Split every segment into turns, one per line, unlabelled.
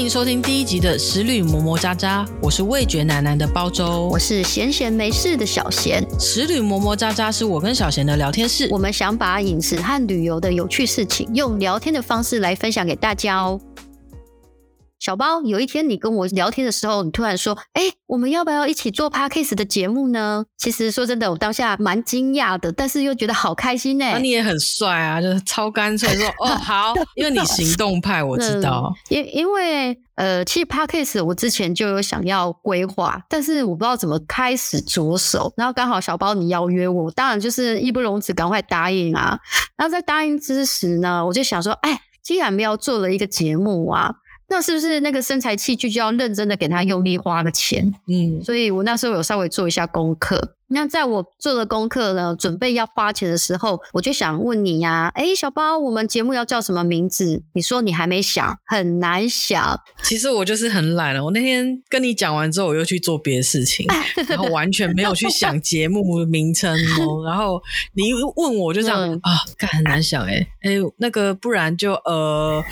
迎收听第一集的《食旅磨磨渣渣》，我是味觉奶奶的包周，
我是闲闲没事的小闲。
食旅磨磨渣渣是我跟小闲的聊天室，
我们想把饮食和旅游的有趣事情，用聊天的方式来分享给大家哦。小包，有一天你跟我聊天的时候，你突然说：“哎，我们要不要一起做 Podcast 的节目呢？”其实说真的，我当下蛮惊讶的，但是又觉得好开心呢。
那你也很帅啊，就是超干脆说：“哦，好。”因为你行动派，我知道。
因、嗯、因为呃，其实 Podcast 我之前就有想要规划，但是我不知道怎么开始着手。然后刚好小包你邀约我，当然就是义不容辞，赶快答应啊。然后在答应之时呢，我就想说：“哎，既然没有做了一个节目啊。”那是不是那个身材器具就要认真的给他用力花个钱？嗯，所以我那时候有稍微做一下功课。那在我做了功课呢，准备要花钱的时候，我就想问你呀，哎，小包，我们节目要叫什么名字？你说你还没想，很难想。
其实我就是很懒了。我那天跟你讲完之后，我又去做别的事情，然后完全没有去想节目名称哦。然后你问我，就这样、嗯、啊，干很难想诶诶，那个不然就呃，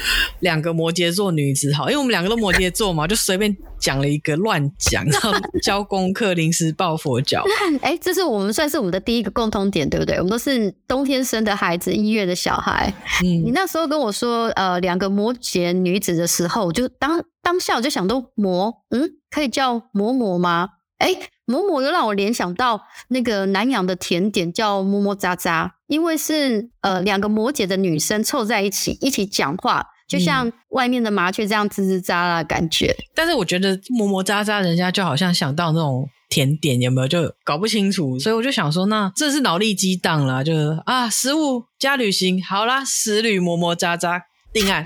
两个摩羯座女子好，因为我们两个都摩羯座嘛，就随便讲了一个乱讲，然后交功课，临时抱佛脚。
哎，这是我们算是我们的第一个共通点，对不对？我们都是冬天生的孩子，一月的小孩。嗯，你那时候跟我说，呃，两个摩羯女子的时候，我就当当下我就想到摩，嗯，可以叫摩摩吗？哎，摩摩又让我联想到那个南洋的甜点叫摩摩喳喳，因为是呃两个摩羯的女生凑在一起一起讲话，就像外面的麻雀这样吱吱喳喳的感觉。
嗯，但是我觉得摩摩喳喳，人家就好像想到那种。甜点有没有就搞不清楚，所以我就想说，那这是脑力激荡了，就是啊，食物加旅行，好啦，食旅磨磨渣渣定案，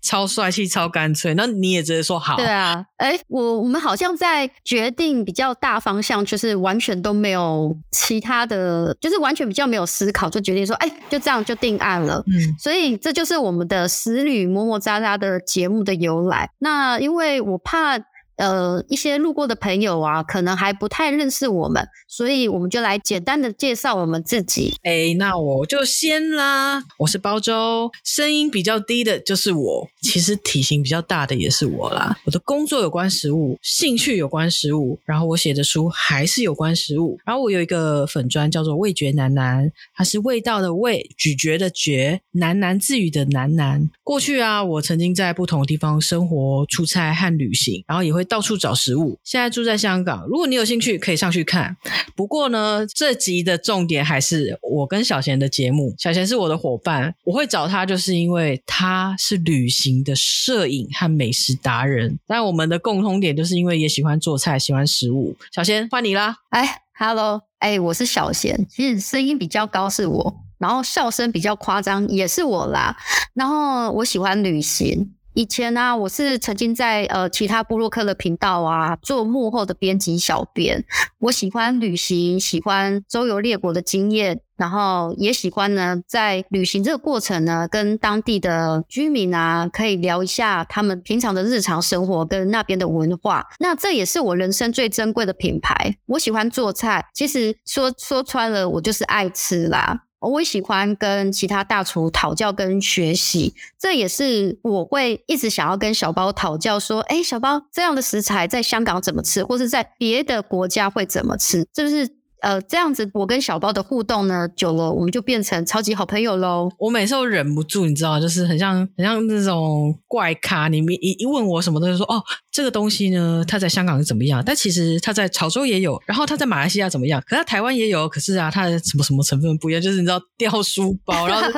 超帅气，超干脆。那你也直接说好？
对啊，哎、欸，我我们好像在决定比较大方向，就是完全都没有其他的，就是完全比较没有思考，就决定说，哎、欸，就这样就定案了。嗯，所以这就是我们的死旅磨磨渣渣的节目的由来。那因为我怕。呃，一些路过的朋友啊，可能还不太认识我们，所以我们就来简单的介绍我们自己。
哎，那我就先啦。我是包周，声音比较低的就是我，其实体型比较大的也是我啦。我的工作有关食物，兴趣有关食物，然后我写的书还是有关食物。然后我有一个粉专叫做味觉男男，它是味道的味，咀嚼的嚼，喃喃自语的喃喃。过去啊，我曾经在不同地方生活、出差和旅行，然后也会。到处找食物。现在住在香港，如果你有兴趣，可以上去看。不过呢，这集的重点还是我跟小贤的节目。小贤是我的伙伴，我会找他，就是因为他是旅行的摄影和美食达人。但我们的共通点就是因为也喜欢做菜，喜欢食物。小贤，换你啦！
哎，Hello，哎，我是小贤。其实声音比较高是我，然后笑声比较夸张也是我啦。然后我喜欢旅行。以前呢、我是曾经在呃其他部落客的频道啊做幕后的编辑小编。我喜欢旅行，喜欢周游列国的经验，然后也喜欢呢在旅行这个过程呢，跟当地的居民啊可以聊一下他们平常的日常生活跟那边的文化。那这也是我人生最珍贵的品牌。我喜欢做菜，其实说说穿了，我就是爱吃啦。我也喜欢跟其他大厨讨教跟学习，这也是我会一直想要跟小包讨教说，诶，小包这样的食材在香港怎么吃，或是在别的国家会怎么吃，这是。呃，这样子我跟小包的互动呢，久了我们就变成超级好朋友喽。
我每次都忍不住，你知道，就是很像很像那种怪咖。你一一问我什么东西，说哦，这个东西呢，它在香港是怎么样？但其实它在潮州也有，然后它在马来西亚怎么样？可是它台湾也有，可是啊，它的什么什么成分不一样？就是你知道掉书包，然后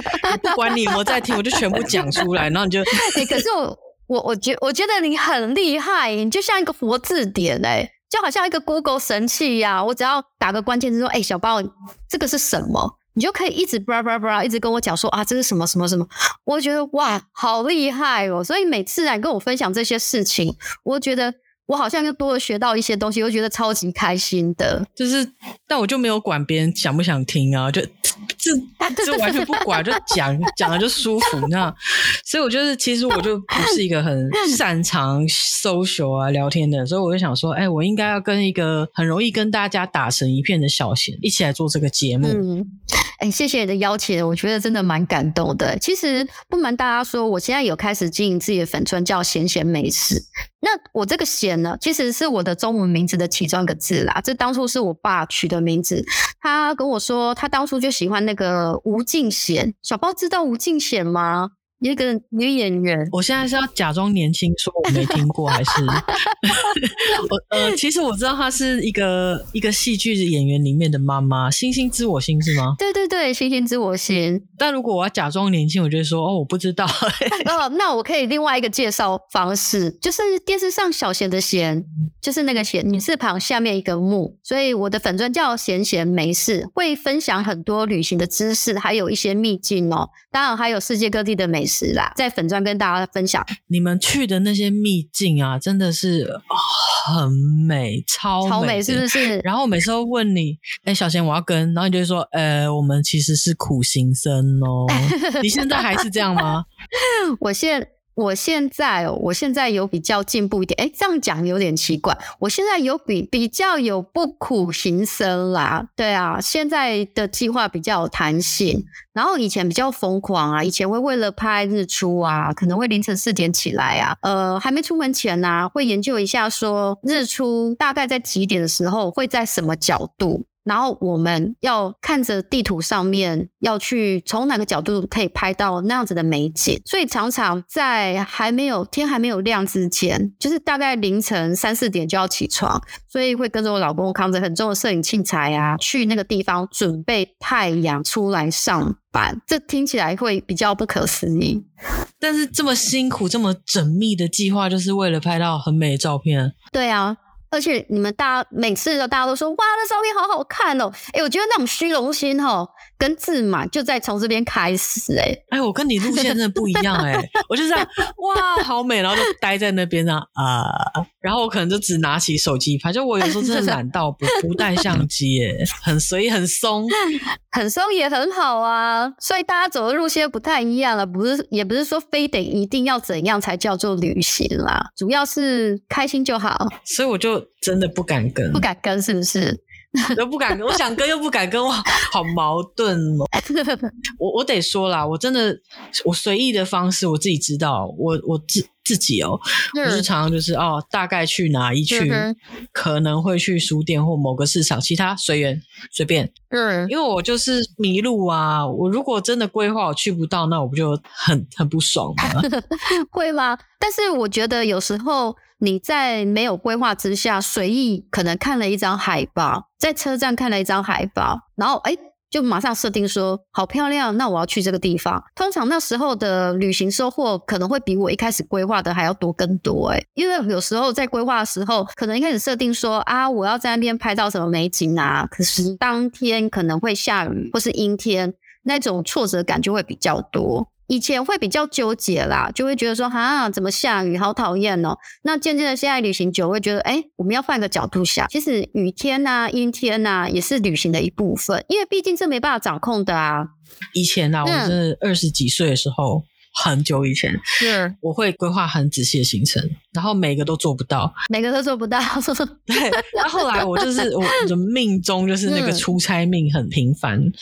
不管你有没有在听，我就全部讲出来，然后你就。
欸、可是我我我觉我觉得你很厉害，你就像一个活字典哎。就好像一个 Google 神器一样，我只要打个关键字说：“哎、小包，这个是什么？”你就可以一直叭叭叭，一直跟我讲说：“啊，这是什么什么什么？”我觉得哇，好厉害哦！所以每次来跟我分享这些事情，我觉得。我好像又多了学到一些东西，我觉得超级开心的。
就是，但我就没有管别人想不想听啊，就这这完全不管，就讲讲了就舒服，你知道？所以我就是，其实我就不是一个很擅长 social 啊聊天的，所以我就想说，哎，我应该要跟一个很容易跟大家打成一片的小贤一起来做这个节目。嗯，
哎，谢谢你的邀请，我觉得真的蛮感动的。其实不瞒大家说，我现在有开始经营自己的粉专，叫闲闲美食。那我这个闲呢，其实是我的中文名字的其中一个字啦。这当初是我爸取的名字，他跟我说，他当初就喜欢那那个吴敬贤。小包知道吴敬贤吗？一个女演员，
我现在是要假装年轻，说我没听过，还是 我呃，其实我知道她是一个一个戏剧演员里面的妈妈，《星星知我心》是吗？
对对对，《星星知我心》。
但如果我要假装年轻，我就会说哦，我不知道。
哦，那我可以另外一个介绍方式，就是电视上小贤的贤，就是那个贤，女字旁下面一个木，所以我的粉钻叫贤贤没事，会分享很多旅行的知识，还有一些秘境哦，当然还有世界各地的美食。是啦，在粉专跟大家分享，
你们去的那些秘境啊，真的是很美，超美，
超美，是不是？
然后我每次都问你，哎、欸，小贤，我要跟，然后你就会说，呃，我们其实是苦行僧哦。你现在还是这样吗？
我现我现在，我现在有比较进步一点。哎，这样讲有点奇怪。我现在有比比较有不苦行僧啦。对啊，现在的计划比较有弹性。然后以前比较疯狂啊，以前会为了拍日出啊，可能会凌晨四点起来啊，呃，还没出门前啊，会研究一下说日出大概在几点的时候会在什么角度。然后我们要看着地图上面，要去从哪个角度可以拍到那样子的美景，所以常常在还没有天还没有亮之前，就是大概凌晨三四点就要起床，所以会跟着我老公扛着很重的摄影器材啊，去那个地方准备太阳出来上班。这听起来会比较不可思议，
但是这么辛苦、这么缜密的计划，就是为了拍到很美的照片。
对啊。而且你们大家每次都大家都说哇，那照片好好看哦！哎，我觉得那种虚荣心哈、哦。跟自满就在从这边开始哎、欸，
哎，我跟你路线真的不一样哎、欸，我就这样哇，好美，然后就待在那边啊啊，然后我可能就只拿起手机拍，就我有时候真的懒到不不带相机哎、欸，很随很松，
很松也很好啊，所以大家走的路线不太一样了，不是也不是说非得一定要怎样才叫做旅行啦，主要是开心就好，
所以我就真的不敢跟，
不敢跟是不是？
都不敢跟，我想跟又不敢跟，我好矛盾哦。我我得说啦，我真的我随意的方式我自己知道，我我自自己哦，我是常常就是哦，大概去哪一区，可能会去书店或某个市场，其他随缘随便。嗯，因为我就是迷路啊，我如果真的规划我去不到，那我不就很很不爽吗？
会吗？但是我觉得有时候。你在没有规划之下，随意可能看了一张海报，在车站看了一张海报，然后诶就马上设定说好漂亮，那我要去这个地方。通常那时候的旅行收获可能会比我一开始规划的还要多更多诶，因为有时候在规划的时候，可能一开始设定说啊，我要在那边拍到什么美景啊，可是当天可能会下雨或是阴天，那种挫折感就会比较多。以前会比较纠结啦，就会觉得说哈，怎么下雨，好讨厌哦。那渐渐的，现在旅行久，会觉得哎，我们要换个角度想，其实雨天呐、啊、阴天呐、啊，也是旅行的一部分，因为毕竟这没办法掌控的啊。
以前啊，我是二十几岁的时候。嗯很久以前，是我会规划很仔细的行程，然后每个都做不到，
每个都做不到。
对，然后后来我就是我的命中就是那个出差命很频繁，嗯、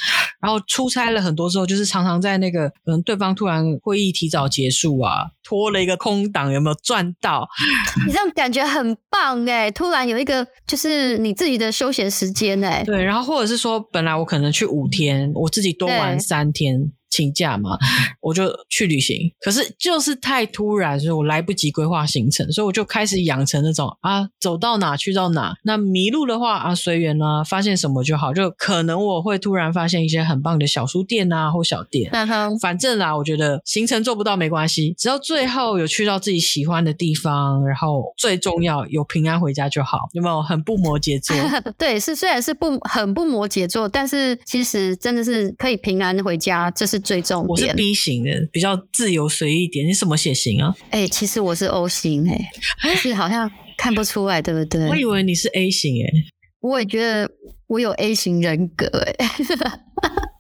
然后出差了很多之后，就是常常在那个可能对方突然会议提早结束啊，拖了一个空档，有没有赚到？
你这样感觉很棒哎，突然有一个就是你自己的休闲时间哎，
对，然后或者是说本来我可能去五天，我自己多玩三天。请假嘛，我就去旅行。可是就是太突然，所以我来不及规划行程，所以我就开始养成那种啊，走到哪去到哪。那迷路的话啊，随缘啊，发现什么就好。就可能我会突然发现一些很棒的小书店啊，或小店。那哼，反正啦，我觉得行程做不到没关系，只要最后有去到自己喜欢的地方，然后最重要有平安回家就好。有没有很不摩羯座？
对，是虽然是不很不摩羯座，但是其实真的是可以平安回家，这是。最重点，
我是 B 型的，比较自由随意一点。你什么血型啊？
哎、欸，其实我是 O 型、欸，哎，但是好像看不出来，对不对？
我以为你是 A 型、欸，哎，
我也觉得我有 A 型人格、欸，哎，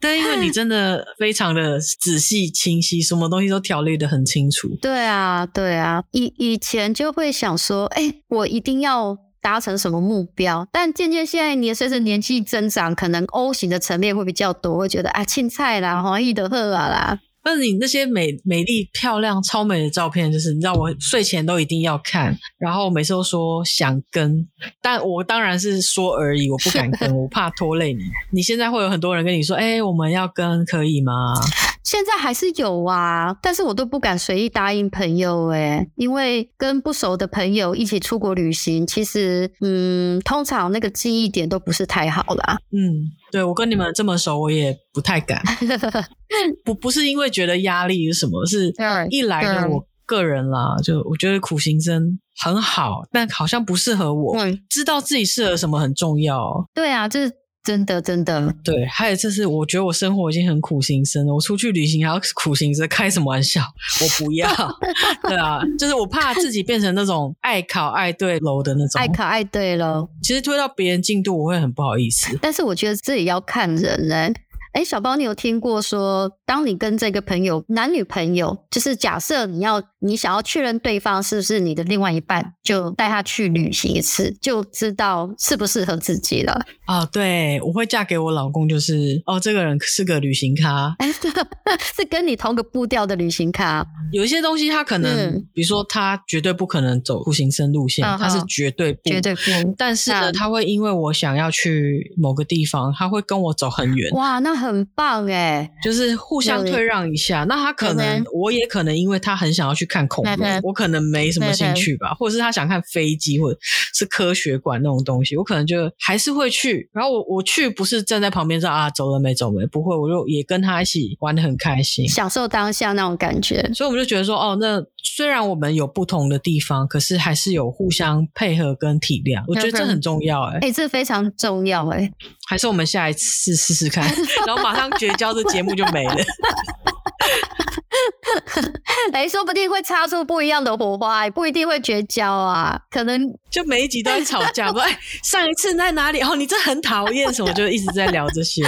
对，因为你真的非常的仔细清晰，什么东西都条列的很清楚。
对啊，对啊，以以前就会想说，哎、欸，我一定要。达成什么目标。但渐渐现在你随着年纪增长，可能 O 型的层面会比较多，会觉得啊，青菜啦，黄易的贺啊啦。
但是你那些美美丽、漂亮、超美的照片，就是你知道，我睡前都一定要看，然后每次都说想跟，但我当然是说而已，我不敢跟，我怕拖累你。你现在会有很多人跟你说，哎、欸，我们要跟，可以吗？
现在还是有啊，但是我都不敢随意答应朋友诶、欸，因为跟不熟的朋友一起出国旅行，其实嗯，通常那个记忆点都不是太好啦。
嗯，对，我跟你们这么熟，我也不太敢。不不是因为觉得压力是什么，是一来的我个人啦，就我觉得苦行僧很好，但好像不适合我。嗯，知道自己适合什么很重要。
对啊，就是。真的，真的，
对，还有就是，我觉得我生活已经很苦行僧了。我出去旅行还要苦行僧，开什么玩笑？我不要，对啊，就是我怕自己变成那种爱考爱对楼的那种，
爱考爱对楼。
其实推到别人进度，我会很不好意思。
但是我觉得这也要看人呢。哎，小包，你有听过说，当你跟这个朋友，男女朋友，就是假设你要，你想要确认对方是不是你的另外一半，就带他去旅行一次，就知道适不适合自己了。
哦，对，我会嫁给我老公，就是哦，这个人是个旅行咖，
是跟你同个步调的旅行咖。
有一些东西他可能，嗯、比如说他绝对不可能走步行僧路线，哦、他是绝对不，
绝对不。
但是呢，他会因为我想要去某个地方，他会跟我走很远。
哇，那。很棒哎，
就是互相退让一下。那他可能，我也可能，因为他很想要去看恐龙，我可能没什么兴趣吧，或者是他想看飞机，或者是科学馆那种东西，我可能就还是会去。然后我我去不是站在旁边说啊，走了没走没，不会，我就也跟他一起玩的很开心，
享受当下那种感觉。
所以我们就觉得说，哦，那虽然我们有不同的地方，可是还是有互相配合跟体谅，我觉得这很重要哎，
哎，这非常重要哎。
还是我们下一次试试看，然后马上绝交，这节目就没了。
哎，说不定会擦出不一样的火花，不一定会绝交啊，可能
就每一集都在吵架。不，哎，上一次在哪里？哦，你这很讨厌什么？就一直在聊这些。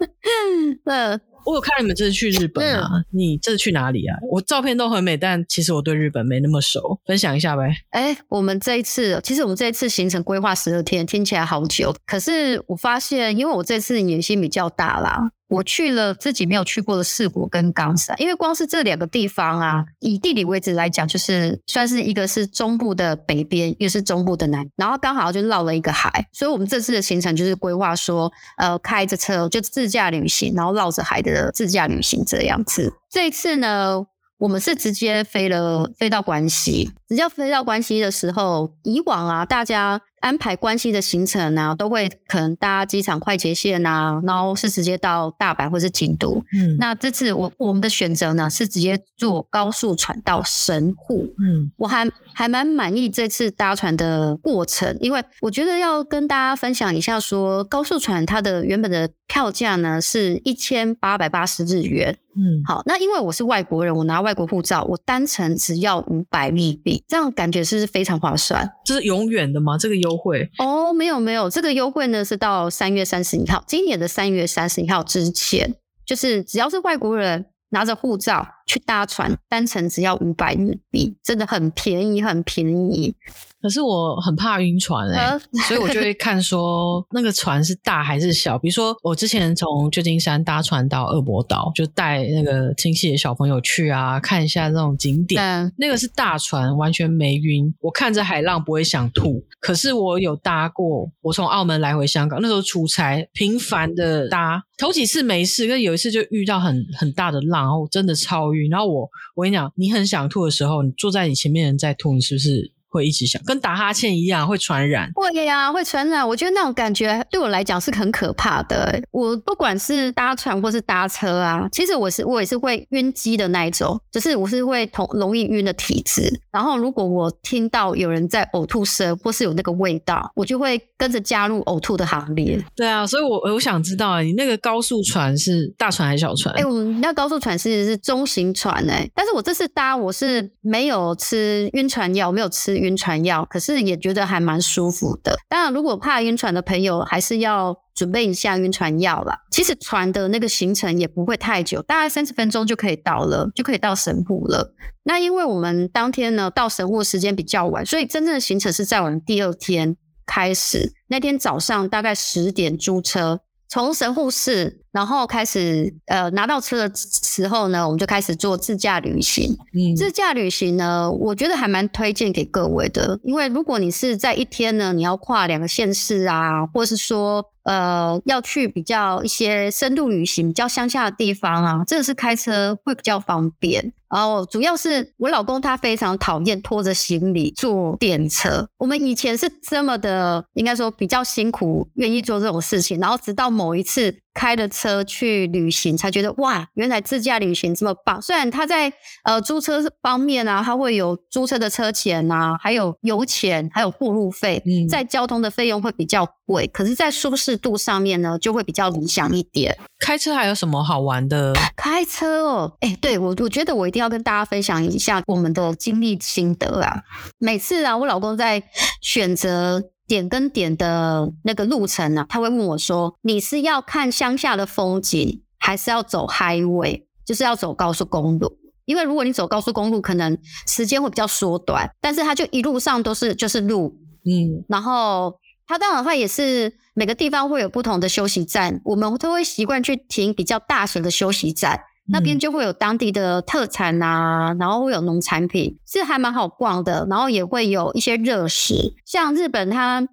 嗯。
我有看你们这次去日本啊，嗯、你这次去哪里啊？我照片都很美，但其实我对日本没那么熟，分享一下呗。
哎，我们这一次，其实我们这一次行程规划十二天，听起来好久，可是我发现，因为我这次年纪比较大啦。我去了自己没有去过的四国跟冈山，因为光是这两个地方啊，以地理位置来讲，就是算是一个是中部的北边，一个是中部的南，然后刚好就绕了一个海，所以我们这次的行程就是规划说，呃，开着车就自驾旅行，然后绕着海的自驾旅行这样子。这一次呢，我们是直接飞了飞到关西，直接飞到关西的时候，以往啊，大家。安排关系的行程呢、啊，都会可能搭机场快捷线啊，然后是直接到大阪或是京都。嗯，那这次我我们的选择呢，是直接坐高速船到神户。嗯，我还还蛮满意这次搭船的过程，因为我觉得要跟大家分享一下说，说高速船它的原本的票价呢是一千八百八十日元。嗯，好，那因为我是外国人，我拿外国护照，我单程只要五百日币，这样感觉是不是非常划算？
这是永远的吗？这个优惠
哦，没有没有，这个优惠呢是到三月三十一号，今年的三月三十一号之前，就是只要是外国人拿着护照去搭船，单程只要五百日币，真的很便宜，很便宜。
可是我很怕晕船哎、所以我就会看说 那个船是大还是小。比如说我之前从旧金山搭船到恶魔岛，就带那个亲戚的小朋友去啊，看一下那种景点。嗯、那个是大船，完全没晕。我看着海浪不会想吐。可是我有搭过，我从澳门来回香港，那时候出差，频繁的搭，头几次没事，但有一次就遇到很很大的浪，然后真的超然后我我跟你讲，你很想吐的时候，你坐在你前面的人在吐，你是不是？会一起想，跟打哈欠一样，会传染。
会呀，会传染。我觉得那种感觉对我来讲是很可怕的。我不管是搭船或是搭车啊，其实我是我也是会晕机的那一种，就是我是会同容易晕的体质。然后如果我听到有人在呕吐声或是有那个味道，我就会跟着加入呕吐的行列。
对啊，所以我我想知道，你那个高速船是大船还是小船？
哎，我们那高速船是是中型船哎，但是我这次搭我是没有吃晕船药，我没有吃晕。船药，可是也觉得还蛮舒服的。当然，如果怕晕船的朋友，还是要准备一下晕船药啦。其实船的那个行程也不会太久，大概三十分钟就可以到了，就可以到神户了。那因为我们当天呢到神户时间比较晚，所以真正的行程是在我们第二天。开始，那天早上大概十点租车，从神户市。然后开始，呃，拿到车的时候呢，我们就开始做自驾旅行。嗯，自驾旅行呢，我觉得还蛮推荐给各位的，因为如果你是在一天呢，你要跨两个县市啊，或是说，呃，要去比较一些深度旅行、比较乡下的地方啊，这个是开车会比较方便。然后主要是我老公他非常讨厌拖着行李坐电车。我们以前是这么的，应该说比较辛苦，愿意做这种事情。然后直到某一次。开了车去旅行，才觉得哇，原来自驾旅行这么棒。虽然他在呃租车方面啊，他会有租车的车钱啊，还有油钱，还有过路费，嗯，在交通的费用会比较贵，可是，在舒适度上面呢，就会比较理想一点。
开车还有什么好玩的？
开车哦，哎，对我，我觉得我一定要跟大家分享一下我们的经历心得啊。每次啊，我老公在选择。点跟点的那个路程呢、啊，他会问我说：“你是要看乡下的风景，还是要走 highway，就是要走高速公路？因为如果你走高速公路，可能时间会比较缩短，但是他就一路上都是就是路，嗯，然后他当然的话也是每个地方会有不同的休息站，我们都会习惯去停比较大型的休息站。”那边就会有当地的特产啊，然后会有农产品，是还蛮好逛的，然后也会有一些热食，像日本他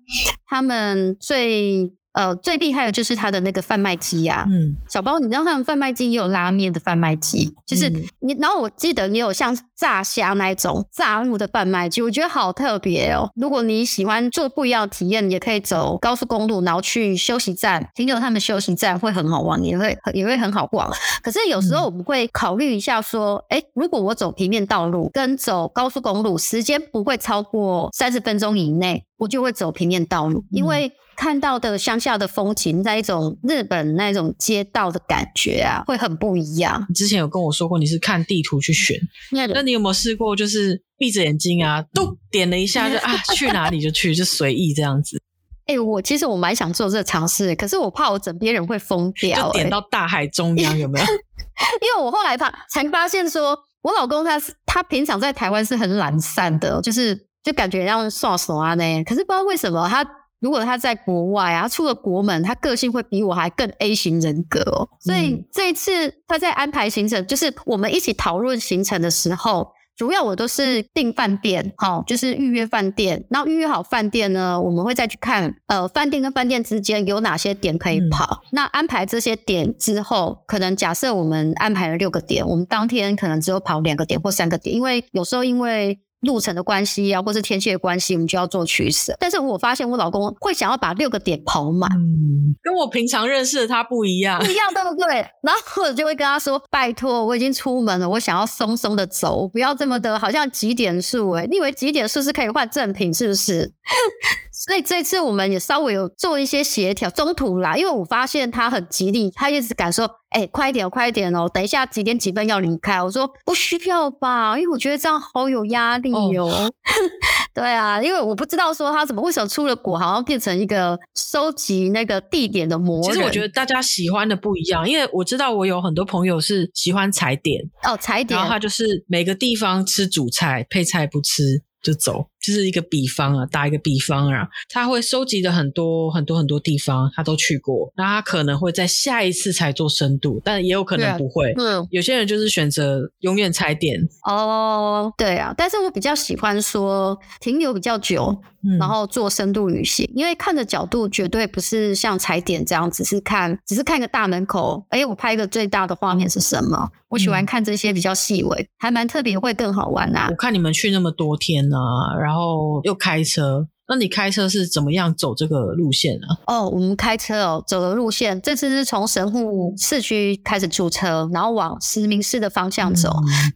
他们最。呃，最厉害的就是它的那个贩卖机啊，嗯，小包，你知道他们贩卖机也有拉面的贩卖机，就是你，然后我记得也有像炸虾那一种炸物的贩卖机，我觉得好特别哦。如果你喜欢做不一样的体验，也可以走高速公路，然后去休息站停留，他们休息站会很好玩，也会也会很好逛。可是有时候我们会考虑一下说，哎，如果我走平面道路跟走高速公路，时间不会超过三十分钟以内，我就会走平面道路，因为。看到的乡下的风情，在一种日本那种街道的感觉啊，会很不一样。
之前有跟我说过，你是看地图去选，那那你有没有试过，就是闭着眼睛啊，都点了一下就 啊，去哪里就去，就随意这样子？
哎、欸，我其实我蛮想做这个尝试，可是我怕我枕边人会疯掉、欸。
就点到大海中央有没有？
因为我后来发才发现说，我老公他是他平常在台湾是很懒散的，就是就感觉像耍耍啊呢。可是不知道为什么他。如果他在国外啊，出了国门，他个性会比我还更 A 型人格哦。所以这一次他在安排行程，就是我们一起讨论行程的时候，主要我都是订饭店，好，就是预约饭店。然后预约好饭店呢，我们会再去看，呃，饭店跟饭店之间有哪些点可以跑。那安排这些点之后，可能假设我们安排了六个点，我们当天可能只有跑两个点或三个点，因为有时候因为。路程的关系啊，或是天气的关系，我们就要做取舍。但是我发现我老公会想要把六个点跑满，
嗯，跟我平常认识的他不一样，
不一样，对不对？然后我就会跟他说：“拜托，我已经出门了，我想要松松的走，不要这么的，好像几点数诶，你以为几点数是可以换赠品，是不是？”所以这次我们也稍微有做一些协调，中途啦，因为我发现他很极力，他一直敢说。哎、欸，快一点哦，快一点哦！等一下几点几分要离开？我说不需要吧，因为我觉得这样好有压力哟、哦。Oh. 对啊，因为我不知道说他怎么为什么出了国，好像变成一个收集那个地点的魔人。
其实我觉得大家喜欢的不一样，因为我知道我有很多朋友是喜欢踩点
哦，踩点，
然后他就是每个地方吃主菜，配菜不吃。就走，就是一个比方啊，打一个比方啊，他会收集的很多很多很多地方，他都去过，那他可能会在下一次才做深度，但也有可能不会。嗯，有些人就是选择永远踩点。
哦，对啊，但是我比较喜欢说停留比较久。然后做深度旅行，因为看的角度绝对不是像踩点这样，只是看，只是看个大门口。哎，我拍一个最大的画面是什么？我喜欢看这些比较细微，还蛮特别，会更好玩啊。
我看你们去那么多天呢，然后又开车，那你开车是怎么样走这个路线呢？
哦，我们开车哦，走的路线，这次是从神户市区开始出车，然后往石明市的方向走，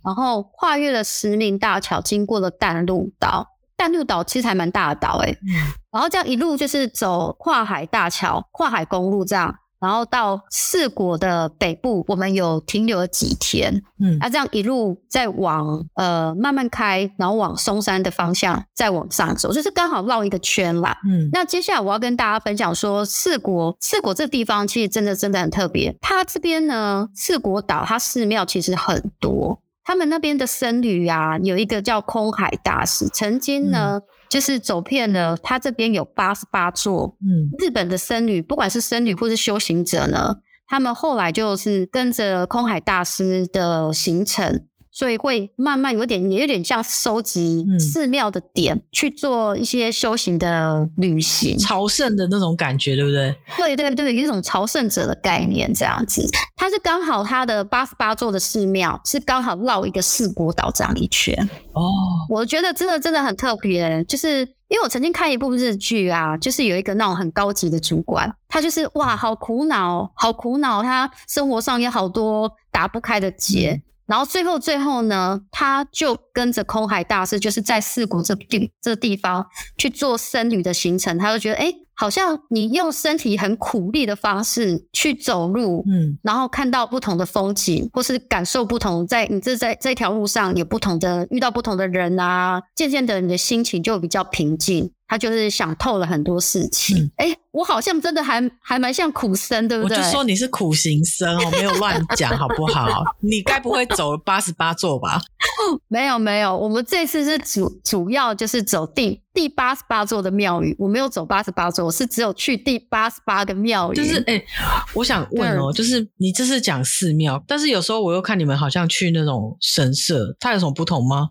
然后跨越了石明大桥，经过了淡路岛。淡路岛其实还蛮大的岛诶、欸嗯、然后这样一路就是走跨海大桥、跨海公路这样，然后到四国的北部，我们有停留了几天，嗯，啊，这样一路再往呃慢慢开，然后往松山的方向再往上走，就是刚好绕一个圈啦，嗯，那接下来我要跟大家分享说，四国四国这地方其实真的真的很特别，它这边呢四国岛它寺庙其实很多。他们那边的僧侣啊，有一个叫空海大师，曾经呢就是走遍了，他这边有八十八座。嗯，日本的僧侣，不管是僧侣或是修行者呢，他们后来就是跟着空海大师的行程。所以会慢慢有点，也有点像收集寺庙的点，嗯、去做一些修行的旅行，
朝圣的那种感觉，对不对？
对对对，一种朝圣者的概念这样子。它是刚好它的八十八座的寺庙是刚好绕一个四国岛这样一圈。哦，我觉得真的真的很特别，就是因为我曾经看一部日剧啊，就是有一个那种很高级的主管，他就是哇，好苦恼，好苦恼，他生活上有好多打不开的结。嗯然后最后最后呢，他就跟着空海大师，就是在四国这地这地方去做僧侣的行程。他就觉得，哎，好像你用身体很苦力的方式去走路，嗯，然后看到不同的风景，或是感受不同，在你这在这条路上有不同的遇到不同的人啊，渐渐的你的心情就比较平静。他就是想透了很多事情，哎、嗯，我好像真的还还蛮像苦僧，对不对？
我就说你是苦行僧，我没有乱讲，好不好？你该不会走八十八座吧？
没有没有，我们这次是主主要就是走第第八十八座的庙宇，我没有走八十八座，我是只有去第八十八个庙宇。
就是哎，我想问哦，就是你这是讲寺庙，但是有时候我又看你们好像去那种神社，它有什么不同吗？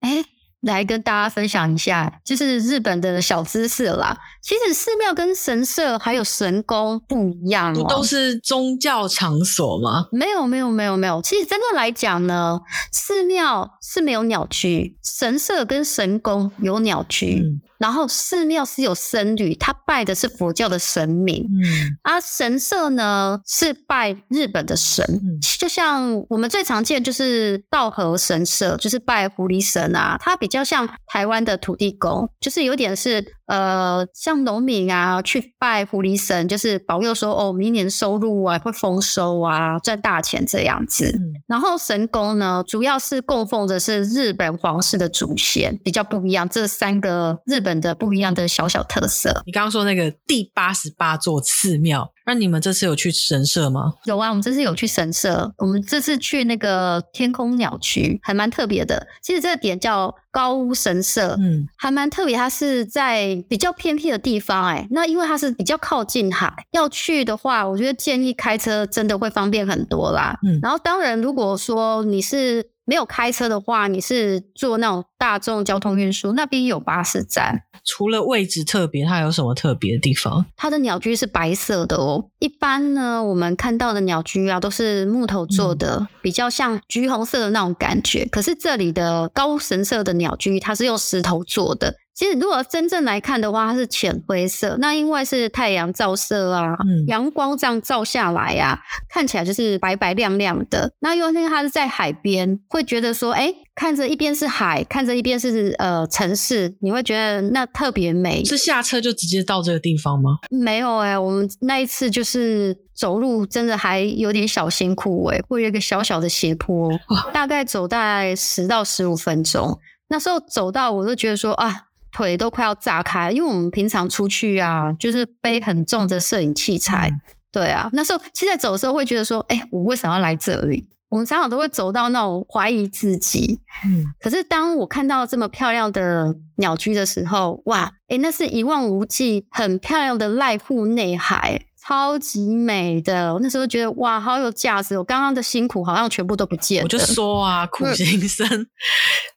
哎。来跟大家分享一下，就是日本的小知识啦。其实寺庙跟神社还有神宫不一样哦，
不都是宗教场所吗？
没有，没有，没有，没有。其实真的来讲呢，寺庙是没有鸟居，神社跟神宫有鸟居。嗯然后寺庙是有僧侣，他拜的是佛教的神明，嗯，而神社呢是拜日本的神，嗯，就像我们最常见就是道和神社，就是拜狐狸神啊，它比较像台湾的土地公，就是有点是。呃，像农民啊，去拜狐狸神，就是保佑说，哦，明年收入啊会丰收啊，赚大钱这样子。嗯、然后神宫呢，主要是供奉的是日本皇室的祖先，比较不一样。这三个日本的不一样的小小特色。
你刚刚说那个第八十八座寺庙。那你们这次有去神社吗？
有啊，我们这次有去神社。我们这次去那个天空鸟区，还蛮特别的。其实这个点叫高屋神社，嗯，还蛮特别。它是在比较偏僻的地方，欸，哎，那因为它是比较靠近海，要去的话，我觉得建议开车真的会方便很多啦。嗯，然后当然，如果说你是没有开车的话，你是坐那种大众交通运输，那边有巴士站。
除了位置特别，它有什么特别的地方？
它的鸟居是白色的哦。一般呢，我们看到的鸟居啊，都是木头做的，嗯、比较像橘红色的那种感觉。可是这里的高神社的鸟居，它是用石头做的。其实，如果真正来看的话，它是浅灰色。那因为是太阳照射啊，嗯、阳光这样照下来呀、啊，看起来就是白白亮亮的。那因为它是在海边，会觉得说，哎，看着一边是海，看着一边是呃城市，你会觉得那特别美。
是下车就直接到这个地方吗？
没有哎、欸，我们那一次就是走路，真的还有点小辛苦哎、欸，会有一个小小的斜坡，大概走大概十到十五分钟。那时候走到，我都觉得说啊。腿都快要炸开，因为我们平常出去啊，就是背很重的摄影器材，嗯、对啊。那时候现在走的时候会觉得说，哎、欸，我为什么要来这里？我们常常都会走到那种怀疑自己。嗯。可是当我看到这么漂亮的鸟居的时候，哇，哎、欸，那是一望无际、很漂亮的濑户内海。超级美的，我那时候觉得哇，好有价值。我刚刚的辛苦好像全部都不见了。
我 就说啊，苦行僧，嗯、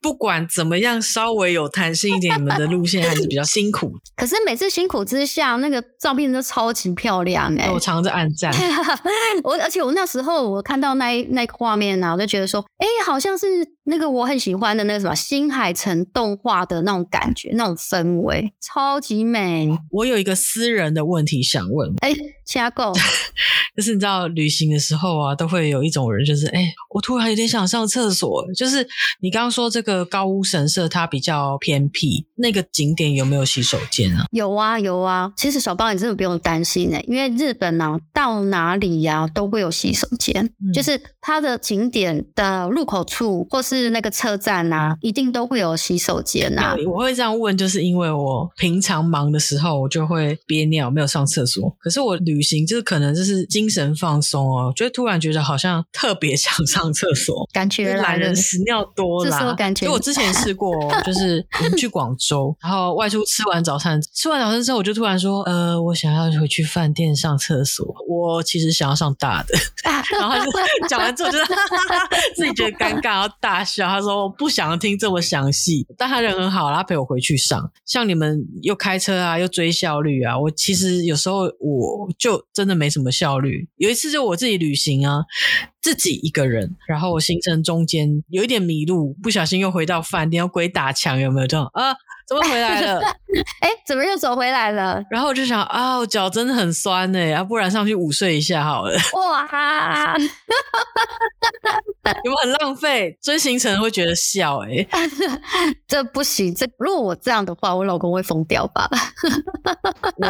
不管怎么样，稍微有弹性一点，你们的路线还是比较辛苦。
可是每次辛苦之下，那个照片都超级漂亮哎、欸！
我常常在暗赞。
我而且我那时候我看到那那个画面啊，我就觉得说，哎、欸，好像是那个我很喜欢的那个什么新海诚动画的那种感觉，那种氛围，超级美。
我有一个私人的问题想问，哎、
欸。加购，
就是你知道旅行的时候啊，都会有一种人，就是哎、欸，我突然有点想上厕所。就是你刚刚说这个高屋神社，它比较偏僻，那个景点有没有洗手间啊？
有啊，有啊。其实小包你真的不用担心呢、欸，因为日本呢、啊，到哪里呀、啊、都会有洗手间，嗯、就是它的景点的入口处或是那个车站啊，一定都会有洗手间啊。
我会这样问，就是因为我平常忙的时候，我就会憋尿，没有上厕所。可是我旅旅行就是可能就是精神放松哦，就会突然觉得好像特别想上厕所，
感觉
懒人屎尿多啦。
这感觉，
就我之前 试过，就是我们去广州，然后外出吃完早餐，吃完早餐之后，我就突然说，呃，我想要回去饭店上厕所，我其实想要上大的，然后就讲完之后，就是自己觉得尴尬，然后大笑。他说我不想要听这么详细，但他人很好，他陪我回去上。像你们又开车啊，又追效率啊，我其实有时候我就真的没什么效率。有一次就我自己旅行啊，自己一个人，然后我行程中间有一点迷路，不小心又回到饭店，要鬼打墙，有没有这种啊？怎么回来了？
哎，怎么又走回来了？
然后我就想啊，我脚真的很酸哎，要不然上去午睡一下好了。哇哈！有没有很浪费？追行程会觉得笑哎，
这不行。这如果我这样的话，我老公会疯掉吧？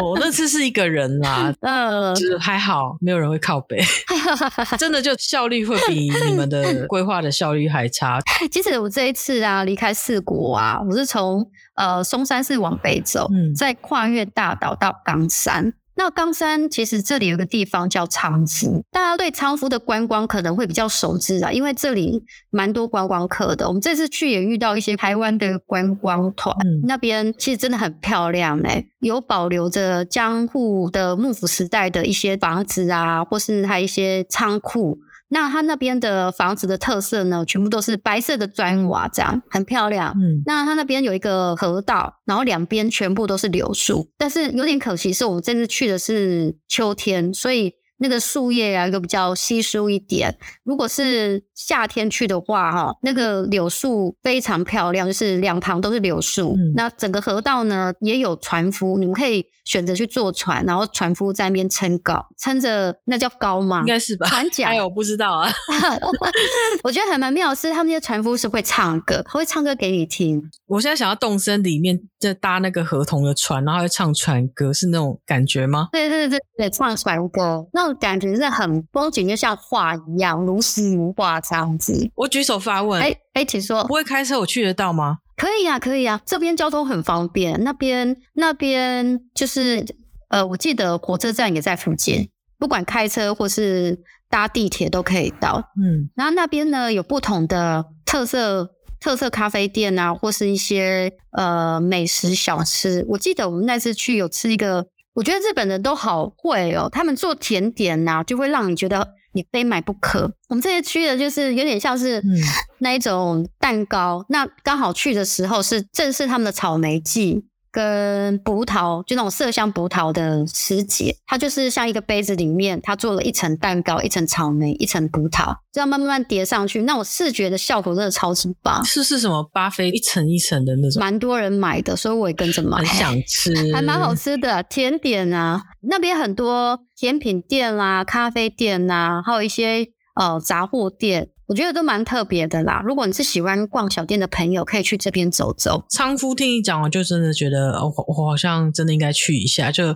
我那次是一个人啦，嗯，就是还好，没有人会靠背。真的就效率会比你们的 规划的效率还差。
其实我这一次啊，离开四国啊，我是从。呃，松山市往北走，嗯，再跨越大岛到冈山。那冈山其实这里有个地方叫仓敷，大家对仓敷的观光可能会比较熟知啊，因为这里蛮多观光客的。我们这次去也遇到一些台湾的观光团，嗯，那边其实真的很漂亮嘞，欸，有保留着江户的幕府时代的一些房子啊，或是还有一些仓库。那它那边的房子的特色呢，全部都是白色的砖瓦，这样很漂亮。嗯，那它那边有一个河道，然后两边全部都是柳树，但是有点可惜，是我们这次去的是秋天，所以。那个树叶啊，又比较稀疏一点。如果是夏天去的话，哈，那个柳树非常漂亮，就是两旁都是柳树。嗯、那整个河道呢，也有船夫，你们可以选择去坐船，然后船夫在那边撑篙，撑着那叫篙吗？
应该是吧。
船桨？
哎呦，我不知道啊。
我觉得还蛮妙的是，他们那些船夫是会唱歌，会唱歌给你听。
我现在想要动身里面在搭那个河童的船，然后会唱船歌，是那种感觉吗？
对对对对，唱船歌那种。感觉是很风景，就像画一样，如诗如画这样子。
我举手发问，
哎哎，请说，
不会开车，我去得到吗？
可以啊，可以啊，这边交通很方便。那边那边就是呃，我记得火车站也在附近，不管开车或是搭地铁都可以到。嗯，然后那边呢有不同的特色特色咖啡店啊，或是一些呃美食小吃。我记得我们那次去有吃一个。我觉得日本人都好会哦，他们做甜点呐、啊，就会让你觉得你非买不可。我们这些区的就是有点像是那一种蛋糕，嗯、那刚好去的时候是正是他们的草莓季。跟葡萄，就那种麝香葡萄的时节，它就是像一个杯子里面，它做了一层蛋糕，一层草莓，一层葡萄，这样慢慢慢叠上去，那种视觉的效果真的超级棒。
是是什么巴菲一层一层的那种？
蛮多人买的，所以我也跟着买。
很想 吃，
还蛮好吃的甜点啊，那边很多甜品店啦、啊、咖啡店呐、啊，还有一些呃杂货店。我觉得都蛮特别的啦。如果你是喜欢逛小店的朋友，可以去这边走走。
仓夫听你讲，我就真的觉得，我我好像真的应该去一下。就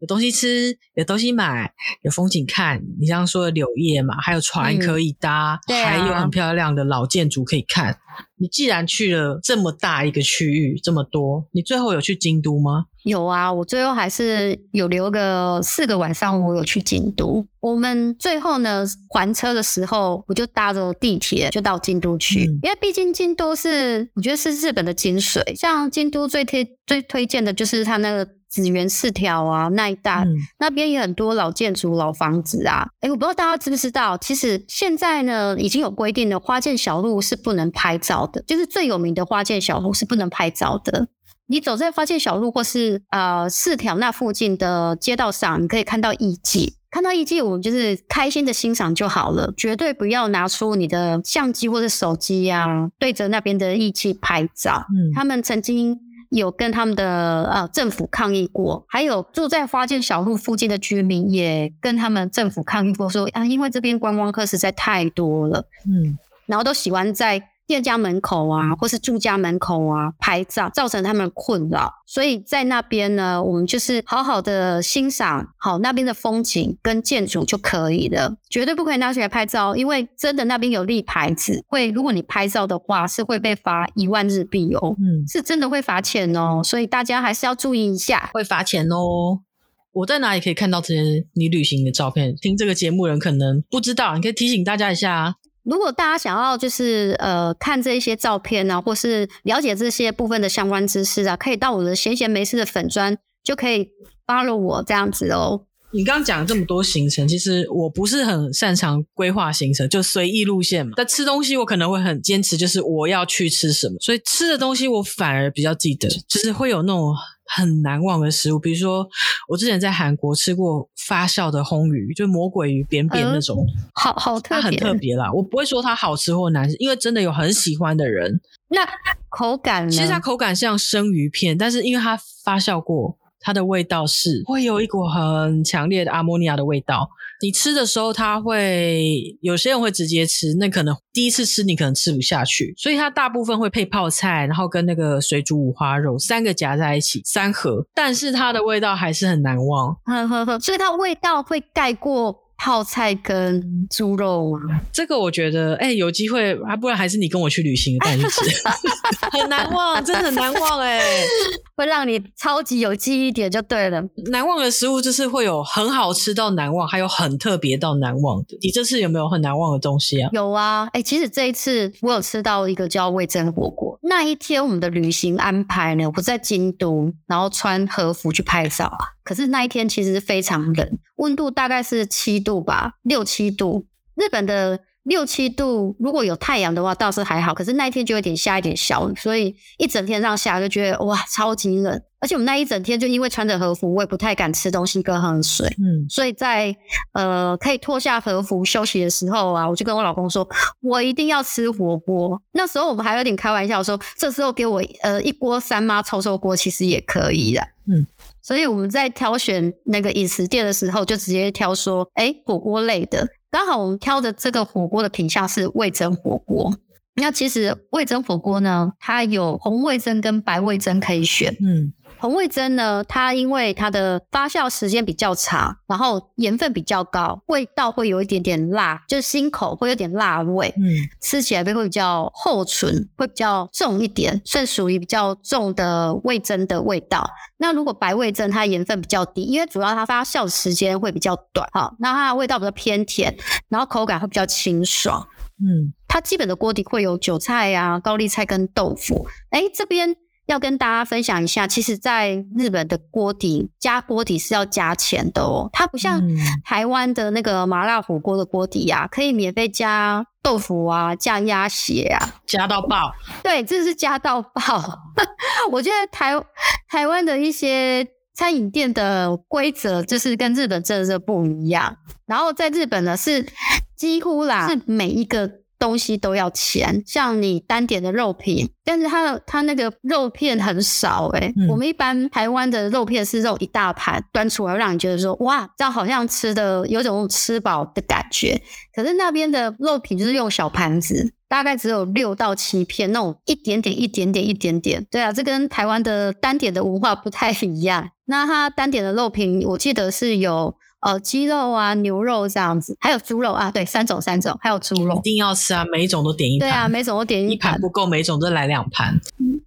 有东西吃，有东西买，有风景看。你刚刚说的柳叶嘛，还有船可以搭，嗯啊、还有很漂亮的老建筑可以看。你既然去了这么大一个区域，这么多，你最后有去京都吗？
有啊，我最后还是有留个四个晚上，我有去京都。我们最后呢，还车的时候，我就搭着地铁就到京都去，嗯、因为毕竟京都是我觉得是日本的精髓。像京都最推最推荐的就是它那个祇园四条啊那一带，嗯、那边也很多老建筑、老房子啊。诶，我不知道大家知不知道，其实现在呢已经有规定了，花见小路是不能拍照的，就是最有名的花见小路是不能拍照的。你走在花见小路或是呃四条那附近的街道上，你可以看到艺伎，看到艺伎，我们就是开心的欣赏就好了，绝对不要拿出你的相机或者手机呀、啊，对着那边的艺伎拍照。嗯，他们曾经有跟他们的呃政府抗议过，还有住在花见小路附近的居民也跟他们政府抗议过说，说啊，因为这边观光客实在太多了，嗯，然后都喜欢在。店家门口啊，或是住家门口啊，拍照造成他们困扰，所以在那边呢，我们就是好好的欣赏好那边的风景跟建筑就可以了，绝对不可以拿起来拍照，因为真的那边有立牌子，会如果你拍照的话是会被罚一万日币哦，嗯，是真的会罚钱哦，所以大家还是要注意一下，
会罚钱哦。我在哪里可以看到这些你旅行的照片？听这个节目人可能不知道，你可以提醒大家一下啊。
如果大家想要就是呃看这一些照片啊，或是了解这些部分的相关知识啊，可以到我的闲闲没事的粉砖，就可以 follow 我这样子哦。
你刚刚讲这么多行程，其实我不是很擅长规划行程，就随意路线嘛。但吃东西我可能会很坚持，就是我要去吃什么，所以吃的东西我反而比较记得，就是会有那种。很难忘的食物，比如说我之前在韩国吃过发酵的烘鱼，就魔鬼鱼扁扁那种，
嗯、好好特别，它很
特别啦。我不会说它好吃或难吃，因为真的有很喜欢的人。
那口感呢？
其实它口感像生鱼片，但是因为它发酵过，它的味道是会有一股很强烈的阿莫尼亚的味道。你吃的时候，它会有些人会直接吃，那可能第一次吃你可能吃不下去，所以它大部分会配泡菜，然后跟那个水煮五花肉三个夹在一起三盒，但是它的味道还是很难忘。
呵呵呵，所以它味道会盖过。泡菜跟猪肉啊，
这个我觉得，哎、欸，有机会啊，不然还是你跟我去旅行，带你去吃，很难忘，真的很难忘、欸，哎，
会让你超级有记忆点就对了。
难忘的食物就是会有很好吃到难忘，还有很特别到难忘的。你这次有没有很难忘的东西啊？
有啊，哎、欸，其实这一次我有吃到一个叫味增火锅。那一天我们的旅行安排呢，我在京都，然后穿和服去拍照啊。可是那一天其实非常冷，温度大概是七度吧，六七度。日本的六七度，如果有太阳的话倒是还好，可是那一天就有点下一点小雨，所以一整天这样下就觉得哇，超级冷。而且我们那一整天就因为穿着和服，我也不太敢吃东西跟喝水，嗯，所以在呃可以脱下和服休息的时候啊，我就跟我老公说，我一定要吃火锅。那时候我们还有点开玩笑说，这时候给我呃一锅三妈臭臭锅其实也可以的，嗯。所以我们在挑选那个饮食店的时候，就直接挑说，哎，火锅类的。刚好我们挑的这个火锅的品相是味增火锅。那其实味增火锅呢，它有红味增跟白味增可以选。嗯。红味噌呢，它因为它的发酵时间比较长，然后盐分比较高，味道会有一点点辣，就是心口会有点辣味，嗯，吃起来会会比较厚醇，会比较重一点，算属于比较重的味噌的味道。那如果白味噌，它盐分比较低，因为主要它发酵时间会比较短，好，那它的味道比较偏甜，然后口感会比较清爽，嗯，它基本的锅底会有韭菜啊、高丽菜跟豆腐，哎，这边。要跟大家分享一下，其实，在日本的锅底加锅底是要加钱的哦。它不像台湾的那个麻辣火锅的锅底呀、啊，可以免费加豆腐啊，酱鸭血啊，
加到爆。
对，这是加到爆。我觉得台台湾的一些餐饮店的规则，就是跟日本真的是不一样。然后在日本呢，是几乎啦，是每一个。东西都要钱，像你单点的肉品，但是它的它那个肉片很少诶、欸嗯、我们一般台湾的肉片是肉一大盘端出来，让你觉得说哇，这样好像吃的有种吃饱的感觉。可是那边的肉品就是用小盘子，大概只有六到七片，那种一点点、一点点、一点点。对啊，这跟台湾的单点的文化不太一样。那它单点的肉品，我记得是有。呃，鸡肉啊，牛肉这样子，还有猪肉啊，对，三种三种，还有猪肉，
一定要吃啊，每一种都点一盘。
对啊，每种都点一盘，一盘
不够，每种都来两盘。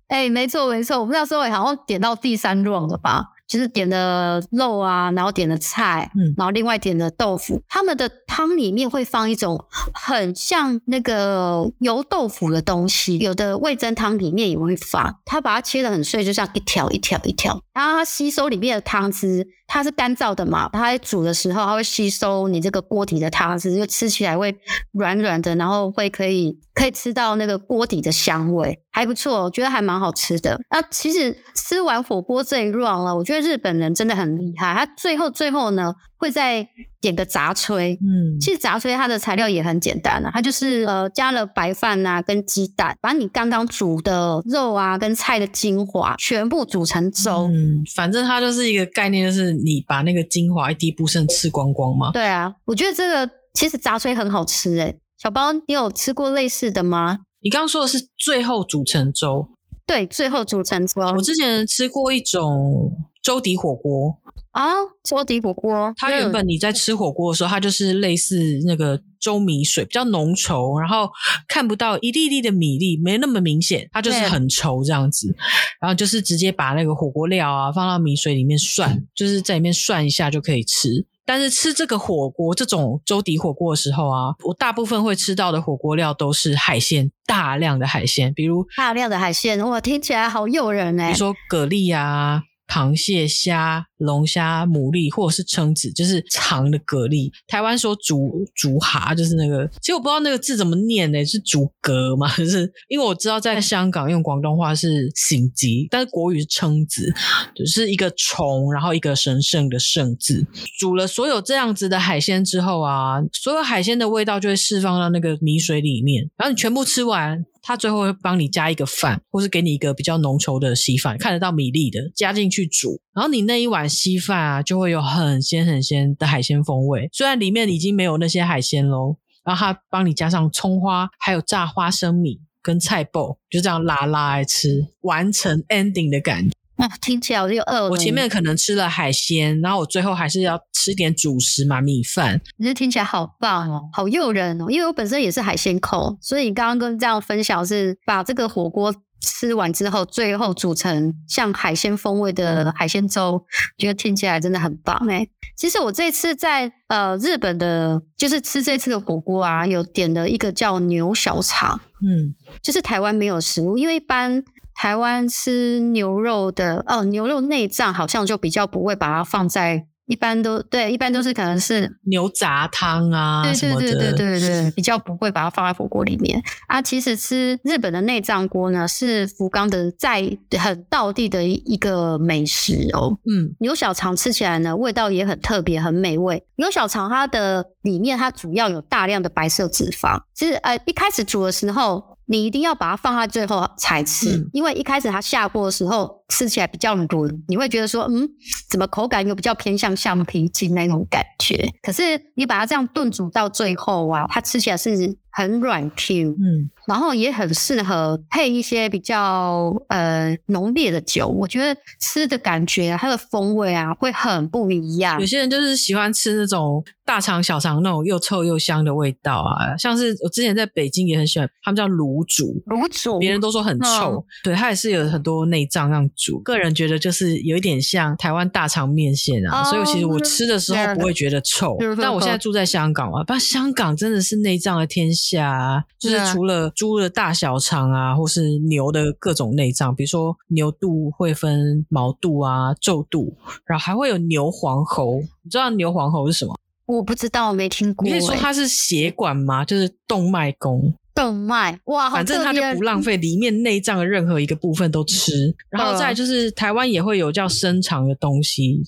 哎、欸，没错没错，我们那时候也好像点到第三 round 了吧。就是点的肉啊，然后点的菜，嗯，然后另外点的豆腐。他们的汤里面会放一种很像那个油豆腐的东西，有的味噌汤里面也会放。它把它切得很碎，就像一条一条一条，然后它吸收里面的汤汁。它是干燥的嘛，它在煮的时候，它会吸收你这个锅底的汤汁，就吃起来会软软的，然后会可以可以吃到那个锅底的香味，还不错，我觉得还蛮好吃的。那其实吃完火锅这一 round 了，我觉得日本人真的很厉害，他最后最后呢会再点个杂炊，嗯，其实杂炊它的材料也很简单啊，它就是呃加了白饭啊跟鸡蛋，把你刚刚煮的肉啊跟菜的精华全部煮成粥，
嗯，反正它就是一个概念，就是你把那个精华一滴不剩吃光光嘛。
对啊，我觉得这个其实杂炊很好吃诶，小包你有吃过类似的吗？
你刚刚说的是最后煮成粥，
对，最后煮成粥。
我之前吃过一种粥底火锅。
啊，粥底火锅，
它原本你在吃火锅的时候，它就是类似那个粥米水，比较浓稠，然后看不到一粒粒的米粒，没那么明显，它就是很稠这样子。然后就是直接把那个火锅料啊放到米水里面涮，就是在里面涮一下就可以吃。但是吃这个火锅这种粥底火锅的时候啊，我大部分会吃到的火锅料都是海鲜，大量的海鲜，比如
大量的海鲜，哇，听起来好诱人哎！
比如说蛤蜊啊。螃蟹、虾、龙虾、牡蛎，或者是蛏子，就是长的蛤蜊。台湾说竹竹蛤，就是那个，其实我不知道那个字怎么念呢？是竹蛤吗？就是因为我知道在香港用广东话是醒吉，但是国语是蛏子，就是一个虫，然后一个神圣的圣字。煮了所有这样子的海鲜之后啊，所有海鲜的味道就会释放到那个米水里面，然后你全部吃完。他最后会帮你加一个饭，或是给你一个比较浓稠的稀饭，看得到米粒的加进去煮，然后你那一碗稀饭啊，就会有很鲜很鲜的海鲜风味。虽然里面已经没有那些海鲜喽，然后他帮你加上葱花，还有炸花生米跟菜脯，就这样拉拉来吃，完成 ending 的感觉。
啊，听起来我就饿了。
我前面可能吃了海鲜，然后我最后还是要吃点主食嘛，米饭。
你这听起来好棒哦，好诱人哦。因为我本身也是海鲜控，所以你刚刚跟这样分享是把这个火锅吃完之后，最后煮成像海鲜风味的海鲜粥，觉得听起来真的很棒哎。其实我这次在呃日本的，就是吃这次的火锅啊，有点了一个叫牛小肠，嗯，就是台湾没有食物，因为一般。台湾吃牛肉的哦，牛肉内脏好像就比较不会把它放在，一般都对，一般都是可能是
牛杂汤啊，
对对对对对对，比较不会把它放在火锅里面啊。其实吃日本的内脏锅呢，是福冈的在很道地的一个美食哦。嗯，牛小肠吃起来呢，味道也很特别，很美味。牛小肠它的里面它主要有大量的白色脂肪，其实呃一开始煮的时候。你一定要把它放在最后才吃，嗯、因为一开始它下锅的时候吃起来比较软，你会觉得说，嗯，怎么口感又比较偏向橡皮筋那种感觉？可是你把它这样炖煮到最后啊，它吃起来是很软 Q，嗯，然后也很适合配一些比较呃浓烈的酒，我觉得吃的感觉啊它的风味啊会很不一样。
有些人就是喜欢吃那种。大肠小肠那种又臭又香的味道啊，像是我之前在北京也很喜欢，他们叫卤煮，
卤煮，
别人都说很臭，嗯、对，它也是有很多内脏让煮。个人觉得就是有一点像台湾大肠面线啊，哦、所以其实我吃的时候不会觉得臭。嗯、但我现在住在香港啊，但香港真的是内脏的天下啊，就是除了猪的大小肠啊，或是牛的各种内脏，比如说牛肚会分毛肚啊、皱肚，然后还会有牛黄喉，你知道牛黄喉是什么？
我不知道，我没听过。
你可以说它是血管吗？就是动脉弓。
动脉哇，
反正它就不浪费里面内脏的任何一个部分都吃。嗯、然后再就是台湾也会有叫生肠的东西。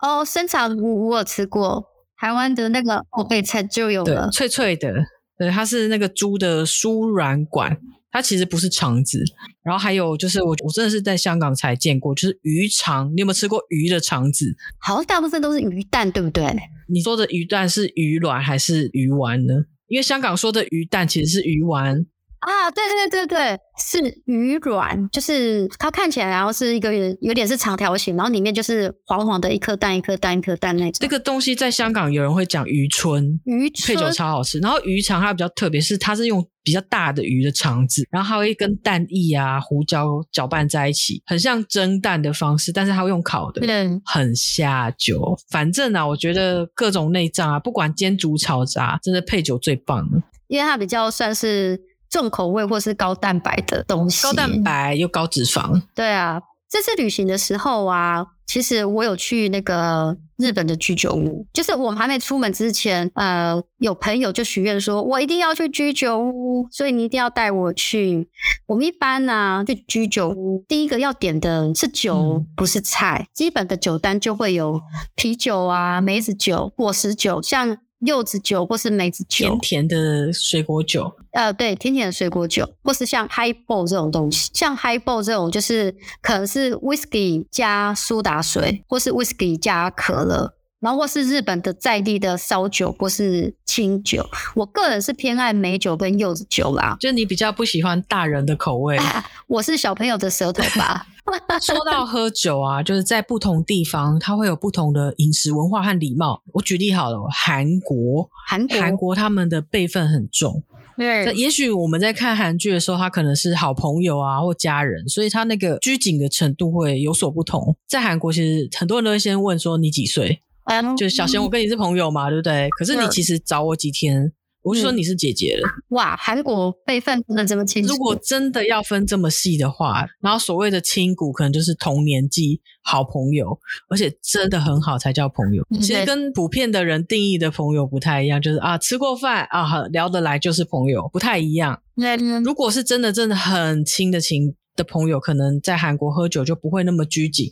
哦，生肠我我有吃过，台湾的那个后备菜就有了，
脆脆的。对，它是那个猪的输卵管。它其实不是肠子，然后还有就是我我真的是在香港才见过，就是鱼肠。你有没有吃过鱼的肠子？
好像大部分都是鱼蛋，对不对？
你说的鱼蛋是鱼卵还是鱼丸呢？因为香港说的鱼蛋其实是鱼丸。
啊，对对对对，是鱼卵，就是它看起来然后是一个有点是长条形，然后里面就是黄黄的一颗蛋一颗蛋一颗蛋那种。
这个东西在香港有人会讲鱼春，
鱼春
配酒超好吃。然后鱼肠它比较特别，是它是用比较大的鱼的肠子，然后它会跟蛋液啊、胡椒搅拌在一起，很像蒸蛋的方式，但是它会用烤的，
嗯，
很下酒。反正啊，我觉得各种内脏啊，不管煎煮炒炸，真的配酒最棒了，
因为它比较算是。重口味或是高蛋白的东西，
高蛋白又高脂肪。
对啊，这次旅行的时候啊，其实我有去那个日本的居酒屋，就是我们还没出门之前，呃，有朋友就许愿说，我一定要去居酒屋，所以你一定要带我去。我们一般呢、啊，去居酒屋，第一个要点的是酒，嗯、不是菜。基本的酒单就会有啤酒啊、梅子酒、果实酒，像。柚子酒或是梅子酒，
甜甜的水果酒，
呃，对，甜甜的水果酒，或是像 Highball 这种东西，像 Highball 这种就是可能是 Whisky 加苏打水，或是 Whisky 加可乐，然后或是日本的在地的烧酒或是清酒。我个人是偏爱美酒跟柚子酒啦，
就你比较不喜欢大人的口味。
啊、我是小朋友的舌头吧。
说到喝酒啊，就是在不同地方，它会有不同的饮食文化和礼貌。我举例好了，韩国，韩国，韩国他们的辈分很重。对，也许我们在看韩剧的时候，他可能是好朋友啊，或家人，所以他那个拘谨的程度会有所不同。在韩国，其实很多人都会先问说你几岁，嗯、就小贤，我跟你是朋友嘛，对不对？可是你其实找我几天。我是说你是姐姐了，
哇！韩国辈分分的这么清楚。
如果真的要分这么细的话，然后所谓的亲骨可能就是同年纪好朋友，而且真的很好才叫朋友。其实跟普遍的人定义的朋友不太一样，就是啊吃过饭啊聊得来就是朋友，不太一样。如果是真的真的很亲的亲。的朋友可能在韩国喝酒就不会那么拘谨，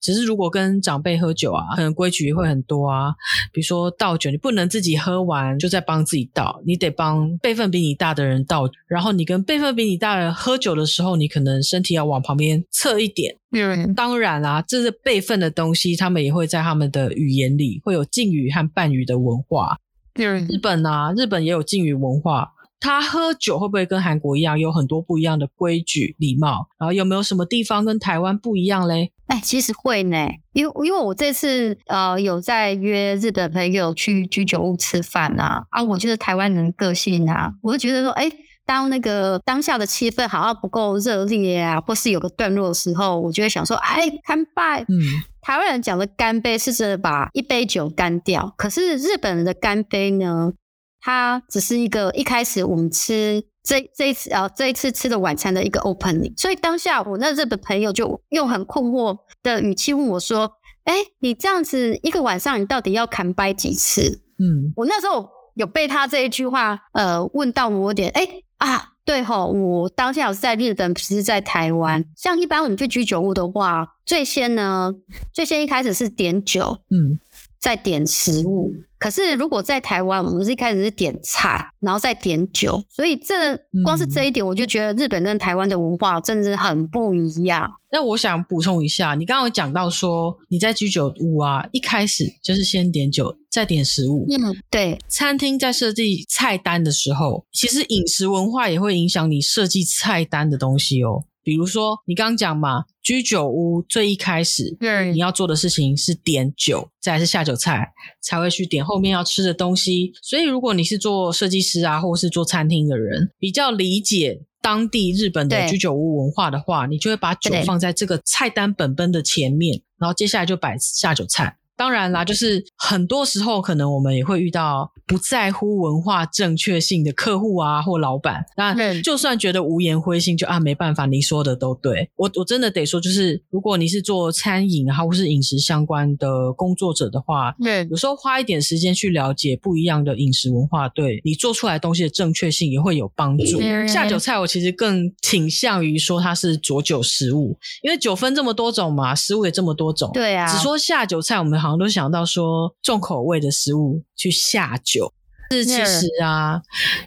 只是如果跟长辈喝酒啊，可能规矩会很多啊。比如说倒酒，你不能自己喝完就再帮自己倒，你得帮辈分比你大的人倒。然后你跟辈分比你大的人喝酒的时候，你可能身体要往旁边侧一点。嗯，当然啦，这是辈分的东西，他们也会在他们的语言里会有敬语和半语的文化。嗯，日本啊，日本也有敬语文化。他喝酒会不会跟韩国一样，有很多不一样的规矩、礼貌？然后有没有什么地方跟台湾不一样嘞？
哎，其实会呢，因为因为我这次呃有在约日本朋友去居酒屋吃饭啊，啊，我觉得台湾人个性啊，我就觉得说，哎，当那个当下的气氛好像不够热烈啊，或是有个段落的时候，我就会想说，哎，干杯。嗯，台湾人讲的干杯是指把一杯酒干掉，可是日本人的干杯呢？它只是一个一开始我们吃这这一次啊这一次吃的晚餐的一个 opening，所以当下我那日本朋友就用很困惑的语气问我说：“哎，你这样子一个晚上你到底要砍掰几次？”嗯，我那时候有被他这一句话呃问到我有点哎啊对吼，我当下我是在日本，不是在台湾。像一般我们去居酒屋的话，最先呢最先一开始是点酒，嗯。再点食物，可是如果在台湾，我们是一开始是点菜，然后再点酒，所以这光是这一点，我就觉得日本跟台湾的文化真的是很不一样。
那我想补充一下，你刚刚有讲到说你在居酒屋啊，一开始就是先点酒，再点食物。
嗯，对。
餐厅在设计菜单的时候，其实饮食文化也会影响你设计菜单的东西哦。比如说，你刚刚讲嘛，居酒屋最一开始，对，你要做的事情是点酒，再来是下酒菜，才会去点后面要吃的东西。所以，如果你是做设计师啊，或是做餐厅的人，比较理解当地日本的居酒屋文化的话，你就会把酒放在这个菜单本本的前面，然后接下来就摆下酒菜。当然啦，就是很多时候可能我们也会遇到不在乎文化正确性的客户啊，或老板。那就算觉得无言灰心，就啊没办法，你说的都对。我我真的得说，就是如果你是做餐饮啊，或是饮食相关的工作者的话，对，有时候花一点时间去了解不一样的饮食文化，对你做出来东西的正确性也会有帮助。下酒菜我其实更倾向于说它是佐酒食物，因为酒分这么多种嘛，食物也这么多种。对啊，只说下酒菜，我们好像都想到说重口味的食物去下酒。是，其实啊，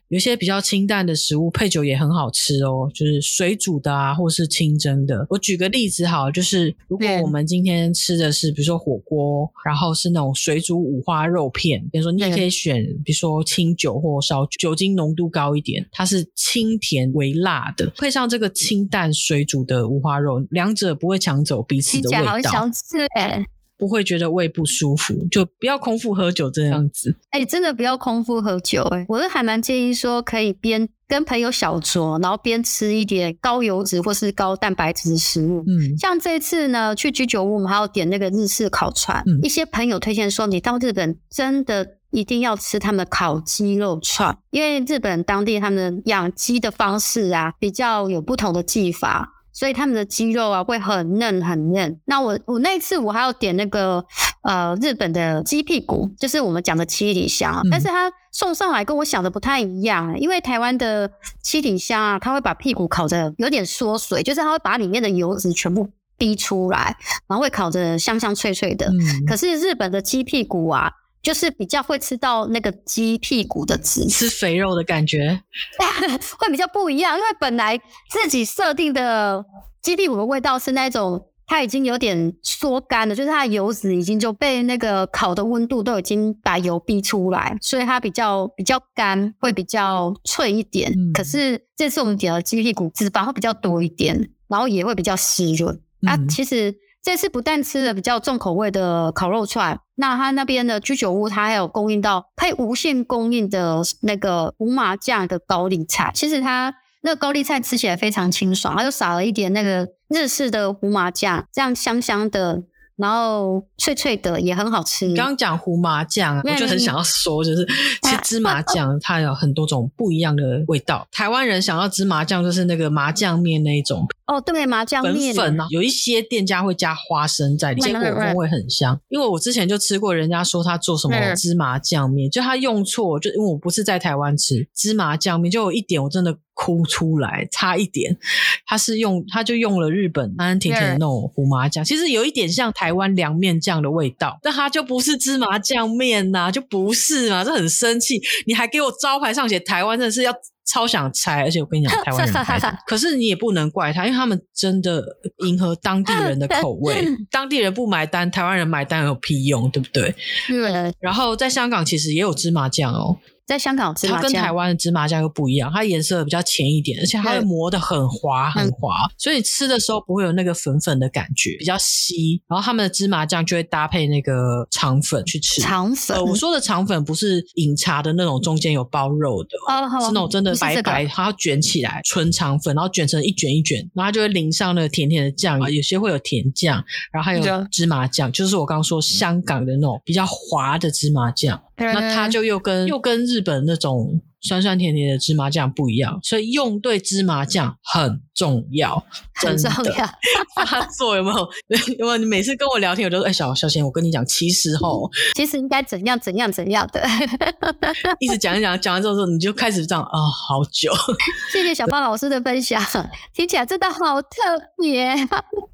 有些比较清淡的食物配酒也很好吃哦，就是水煮的啊，或是清蒸的。我举个例子好，就是如果我们今天吃的是，比如说火锅，然后是那种水煮五花肉片，比如说你也可以选，比如说清酒或烧酒，酒精浓度高一点，它是清甜微辣的，配上这个清淡水煮的五花肉，两者不会抢走彼此的味道。好想吃诶不会觉得胃不舒服，就不要空腹喝酒这样子。
哎、欸，真的不要空腹喝酒、欸。哎，我是还蛮建议说，可以边跟朋友小酌，然后边吃一点高油脂或是高蛋白质的食物。嗯，像这次呢，去居酒屋，我们还要点那个日式烤串。嗯，一些朋友推荐说，你到日本真的一定要吃他们的烤鸡肉串，因为日本当地他们养鸡的方式啊，比较有不同的技法。所以他们的鸡肉啊会很嫩很嫩。那我我那次我还要点那个呃日本的鸡屁股，就是我们讲的七里香，嗯、但是它送上来跟我想的不太一样，因为台湾的七里香啊，它会把屁股烤得有点缩水，就是它会把里面的油脂全部逼出来，然后会烤得香香脆脆的。嗯、可是日本的鸡屁股啊。就是比较会吃到那个鸡屁股的汁，
吃肥肉的感觉，
会比较不一样。因为本来自己设定的鸡屁股的味道是那种它已经有点缩干了，就是它的油脂已经就被那个烤的温度都已经把油逼出来，所以它比较比较干，会比较脆一点。嗯、可是这次我们点的鸡屁股，脂肪会比较多一点，然后也会比较湿润。嗯、啊，其实这次不但吃了比较重口味的烤肉串，那他那边的居酒屋，他还有供应到配无限供应的那个胡麻酱的高丽菜。其实他。那个高丽菜吃起来非常清爽，它就撒了一点那个日式的胡麻酱，这样香香的。然后脆脆的也很好吃。
刚刚讲胡麻酱，我就很想要说，就是 其实芝麻酱它有很多种不一样的味道。台湾人想要芝麻酱，就是那个麻酱面那一种。
哦，对，麻酱面
粉粉啊，有一些店家会加花生在里面，结果风味很香。因为我之前就吃过，人家说他做什么芝麻酱面，就他用错，就因为我不是在台湾吃芝麻酱面，就有一点我真的哭出来，差一点。他是用，他就用了日本安安甜甜的那种胡麻酱，其实有一点像台。台湾凉面酱的味道，但它就不是芝麻酱面呐，就不是嘛，这很生气。你还给我招牌上写台湾，真的是要超想拆。而且我跟你讲，台湾人拍的，可是你也不能怪他，因为他们真的迎合当地人的口味，当地人不买单，台湾人买单有屁用，对不对？对。然后在香港其实也有芝麻酱哦。
在香港芝麻，它跟
台湾的芝麻酱又不一样，它颜色比较浅一点，而且它会磨得很滑很滑，嗯、所以吃的时候不会有那个粉粉的感觉，比较稀。然后他们的芝麻酱就会搭配那个肠粉去吃。肠粉、呃，我说的肠粉不是饮茶的那种，中间有包肉的，哦、是那种真的白白，它要卷起来，纯肠粉，然后卷成一卷一卷，然后它就会淋上那个甜甜的酱，有些会有甜酱，然后还有芝麻酱，就是我刚刚说香港的那种比较滑的芝麻酱。那它就又跟又跟日本那种酸酸甜甜的芝麻酱不一样，所以用对芝麻酱很重要，
很重要。
发作有没有？有没有？你每次跟我聊天，我都说：“哎，小小贤，我跟你讲，其实吼，
其实应该怎样怎样怎样的。”
一直讲一讲，讲完之后，你就开始这样啊、哦，好久。
谢谢小胖老师的分享，听起来真的好特别。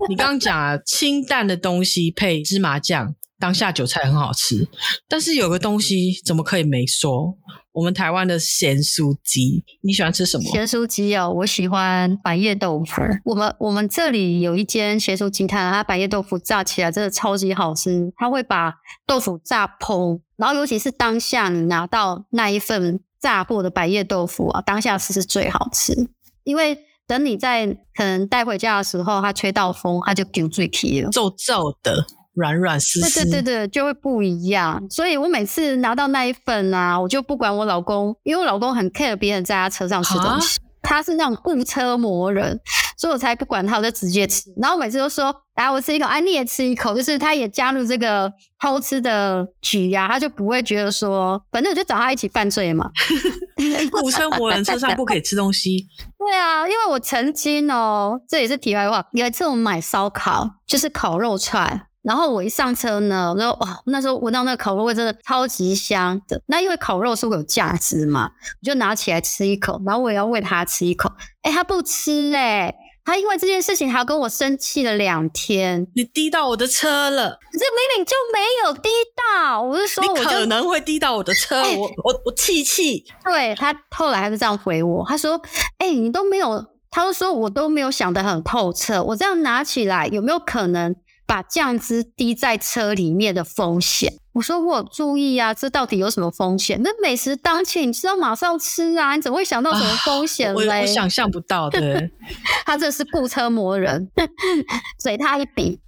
你刚刚讲啊，清淡的东西配芝麻酱。当下酒菜很好吃，但是有个东西怎么可以没说？我们台湾的咸酥鸡，你喜欢吃什么？
咸酥鸡哦，我喜欢百叶豆腐。我们我们这里有一间咸酥鸡摊，它百叶豆腐炸起来真的超级好吃。它会把豆腐炸蓬，然后尤其是当下你拿到那一份炸过的百叶豆腐啊，当下吃是最好吃。因为等你在可能带回家的时候，它吹到风，它就丢最皮了，皱皱的。软软湿湿，对对对对，就会不一样。所以我每次拿到那一份啊，我就不管我老公，因为我老公很 care 别人在他车上吃东西，他是那种雇车磨人，所以我才不管他，我就直接吃。然后每次都说，来我吃一口，哎、啊、你也吃一口，就是他也加入这个偷吃的局呀、啊，他就不会觉得说，反正我就找他一起犯罪嘛。
雇车磨人车上不可以吃东西？
对啊，因为我曾经哦，这也是题外话，有一次我们买烧烤，就是烤肉串。然后我一上车呢，我说哇，那时候闻到那个烤肉味真的超级香的。那因为烤肉是会有价值嘛，我就拿起来吃一口，然后我也要喂他吃一口。诶他不吃诶、欸、他因为这件事情还要跟我生气了两天。
你滴到我的车了，
这明明就没有滴到，我是
说可能会滴到我的车，欸、我我我气气。
对，他后来还是这样回我，他说，哎，你都没有，他就说我都没有想得很透彻，我这样拿起来有没有可能？把酱汁滴在车里面的风险，我说我有注意啊，这到底有什么风险？那美食当前，你知道马上吃啊，你怎么会想到什么风险嘞？
啊、我我想象不到的，
他这是雇车磨人，嘴他一比，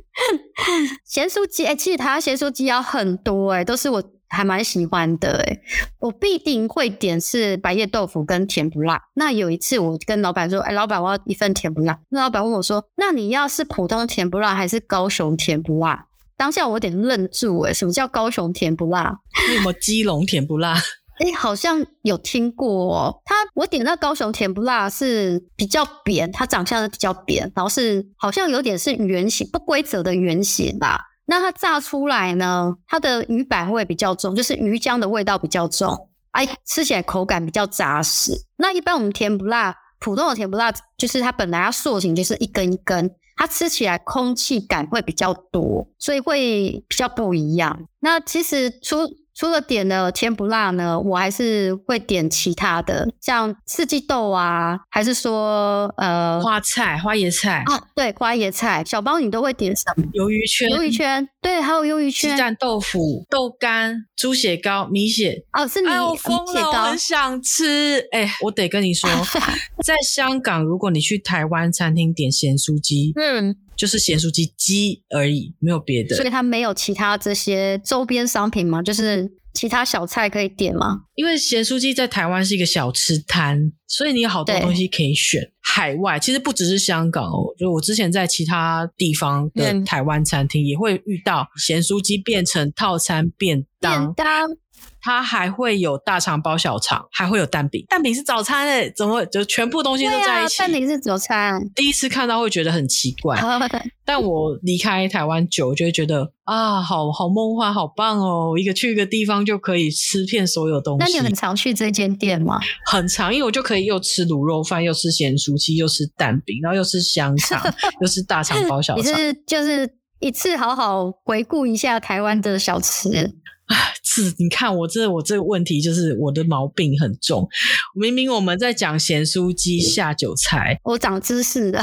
咸酥鸡，哎、欸，其实他咸酥鸡要很多、欸，哎，都是我。还蛮喜欢的诶，我必定会点是白叶豆腐跟甜不辣。那有一次我跟老板说，哎，老板我要一份甜不辣。那老板问我说，那你要是普通甜不辣还是高雄甜不辣？当下我有点愣住诶，什么叫高雄甜不辣？
为什么基隆甜不辣？
诶，好像有听过哦。他我点那高雄甜不辣是比较扁，它长相是比较扁，然后是好像有点是圆形不规则的圆形吧。那它炸出来呢？它的鱼板味比较重，就是鱼浆的味道比较重，哎，吃起来口感比较扎实。那一般我们甜不辣，普通的甜不辣，就是它本来它塑形就是一根一根，它吃起来空气感会比较多，所以会比较不一样。那其实除除了点了甜不辣呢，我还是会点其他的，像四季豆啊，还是说呃
花菜、花椰菜
啊，对，花椰菜。小包你都会点什么？
鱿鱼圈，
鱿鱼圈，对，还有鱿鱼圈，
鸡蛋豆腐、豆干、猪血糕、米血。
哦，是你
哎，我疯了，我很想吃。哎，我得跟你说，在香港，如果你去台湾餐厅点咸酥鸡，嗯。就是咸酥鸡鸡而已，没有别的。
所以它没有其他这些周边商品吗？就是其他小菜可以点吗？
因为咸酥鸡在台湾是一个小吃摊，所以你有好多东西可以选。海外其实不只是香港哦，就我之前在其他地方的台湾餐厅也会遇到咸酥鸡变成套餐便当。便当。它还会有大肠包小肠，还会有蛋饼。蛋饼是早餐诶、欸，怎么就全部东西都在一起？
啊、蛋饼是早餐。
第一次看到会觉得很奇怪，但我离开台湾久，就会觉得啊，好好梦幻，好棒哦！一个去一个地方就可以吃遍所有东西。
那你很常去这间店吗？
很常，因为我就可以又吃卤肉饭，又吃咸酥鸡，又吃蛋饼，然后又吃香肠，又吃大肠包小肠。
你是就是一次好好回顾一下台湾的小吃。
是，你看我这我这个问题就是我的毛病很重。明明我们在讲咸酥鸡下酒菜，
我长知识了。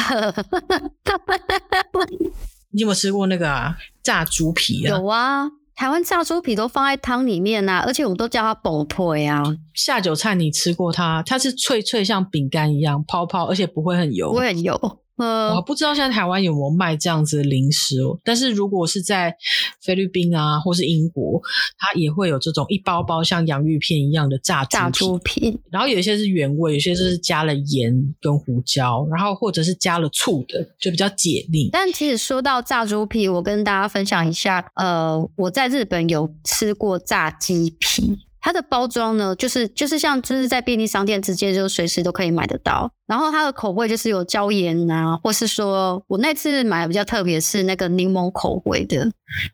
你有没有吃过那个啊？炸猪皮啊？
有啊，台湾炸猪皮都放在汤里面啊，而且我们都叫它薄皮啊。
下酒菜你吃过它？它是脆脆像饼干一样泡泡，而且不会很油，
不会很油。
呃，我不知道现在台湾有没有卖这样子的零食哦。但是如果是在菲律宾啊，或是英国，它也会有这种一包包像洋芋片一样的炸。
炸猪皮，
然后有一些是原味，有些是加了盐跟胡椒，然后或者是加了醋的，就比较解腻。
但其实说到炸猪皮，我跟大家分享一下，呃，我在日本有吃过炸鸡皮。它的包装呢，就是就是像就是在便利商店直接就随时都可以买得到。然后它的口味就是有椒盐啊，或是说我那次买的比较特别是那个柠檬口味的，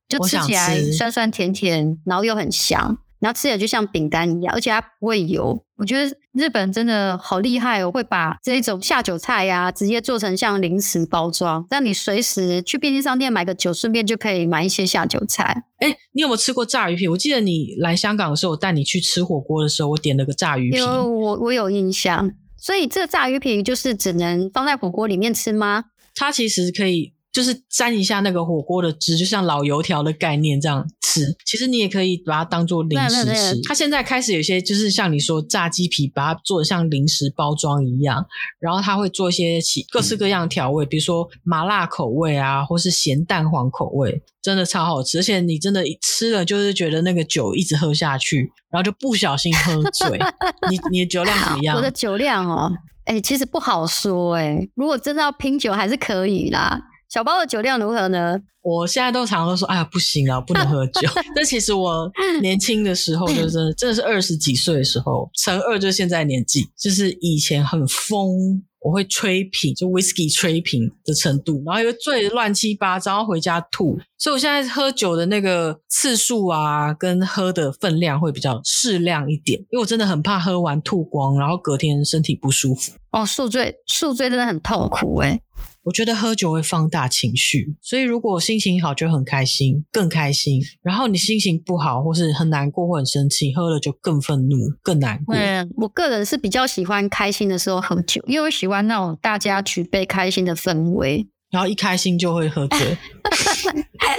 就吃起来酸酸甜甜，然后又很香。然后吃起来就像饼干一样，而且它不会油。我觉得日本真的好厉害哦，会把这种下酒菜呀、啊，直接做成像零食包装，让你随时去便利商店买个酒，顺便就可以买一些下酒菜。
哎，你有没有吃过炸鱼皮？我记得你来香港的时候，我带你去吃火锅的时候，我点了个炸鱼皮。
有我我有印象。所以这个炸鱼皮就是只能放在火锅里面吃吗？
它其实可以。就是沾一下那个火锅的汁，就像老油条的概念这样吃。其实你也可以把它当做零食吃。它现在开始有些就是像你说炸鸡皮，把它做的像零食包装一样，然后它会做一些起各式各样的调味，比如说麻辣口味啊，或是咸蛋黄口味，真的超好吃。而且你真的吃了就是觉得那个酒一直喝下去，然后就不小心喝醉。你你的酒量怎么样？
我的酒量哦，哎、欸，其实不好说哎、欸。如果真的要拼酒，还是可以啦。小包的酒量如何呢？
我现在都常常都说，哎呀，不行啊，不能喝酒。但其实我年轻的时候，就是真的是二十几岁的时候，乘二就是现在年纪，就是以前很疯，我会吹瓶，就 whisky 吹瓶的程度，然后又醉得乱七八糟，回家吐。所以我现在喝酒的那个次数啊，跟喝的分量会比较适量一点，因为我真的很怕喝完吐光，然后隔天身体不舒服。
哦，宿醉，宿醉真的很痛苦诶。
我觉得喝酒会放大情绪，所以如果心情好就很开心，更开心。然后你心情不好或是很难过或很生气，喝了就更愤怒、更难过。
嗯，我个人是比较喜欢开心的时候喝酒，因为我喜欢那种大家举杯开心的氛围。
然后一开心就会喝醉。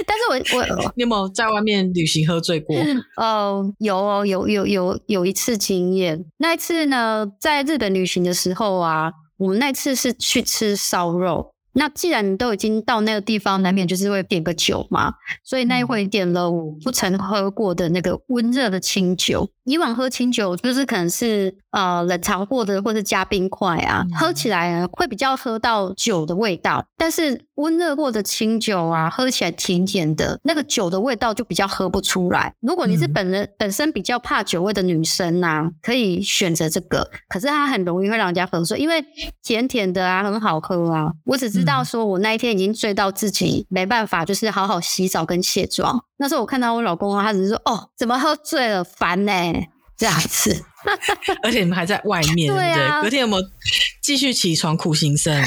但是我我
你有没有在外面旅行喝醉过？
哦，有哦，有有有有一次经验。那一次呢，在日本旅行的时候啊，我们那次是去吃烧肉。那既然你都已经到那个地方，难免就是会点个酒嘛，所以那一回点了我不曾喝过的那个温热的清酒。以往喝清酒就是可能是呃冷藏过的，或者加冰块啊，喝起来呢会比较喝到酒的味道。但是温热过的清酒啊，喝起来甜甜的，那个酒的味道就比较喝不出来。如果你是本人本身比较怕酒味的女生啊，可以选择这个，可是它很容易会让人家喝醉，因为甜甜的啊，很好喝啊。我只知道说我那一天已经醉到自己没办法，就是好好洗澡跟卸妆。那时候我看到我老公啊，他只是说：“哦，怎么喝醉了，烦呢、欸？”这样子，
而且你们还在外面，对不对？隔天有没有继续起床苦行僧？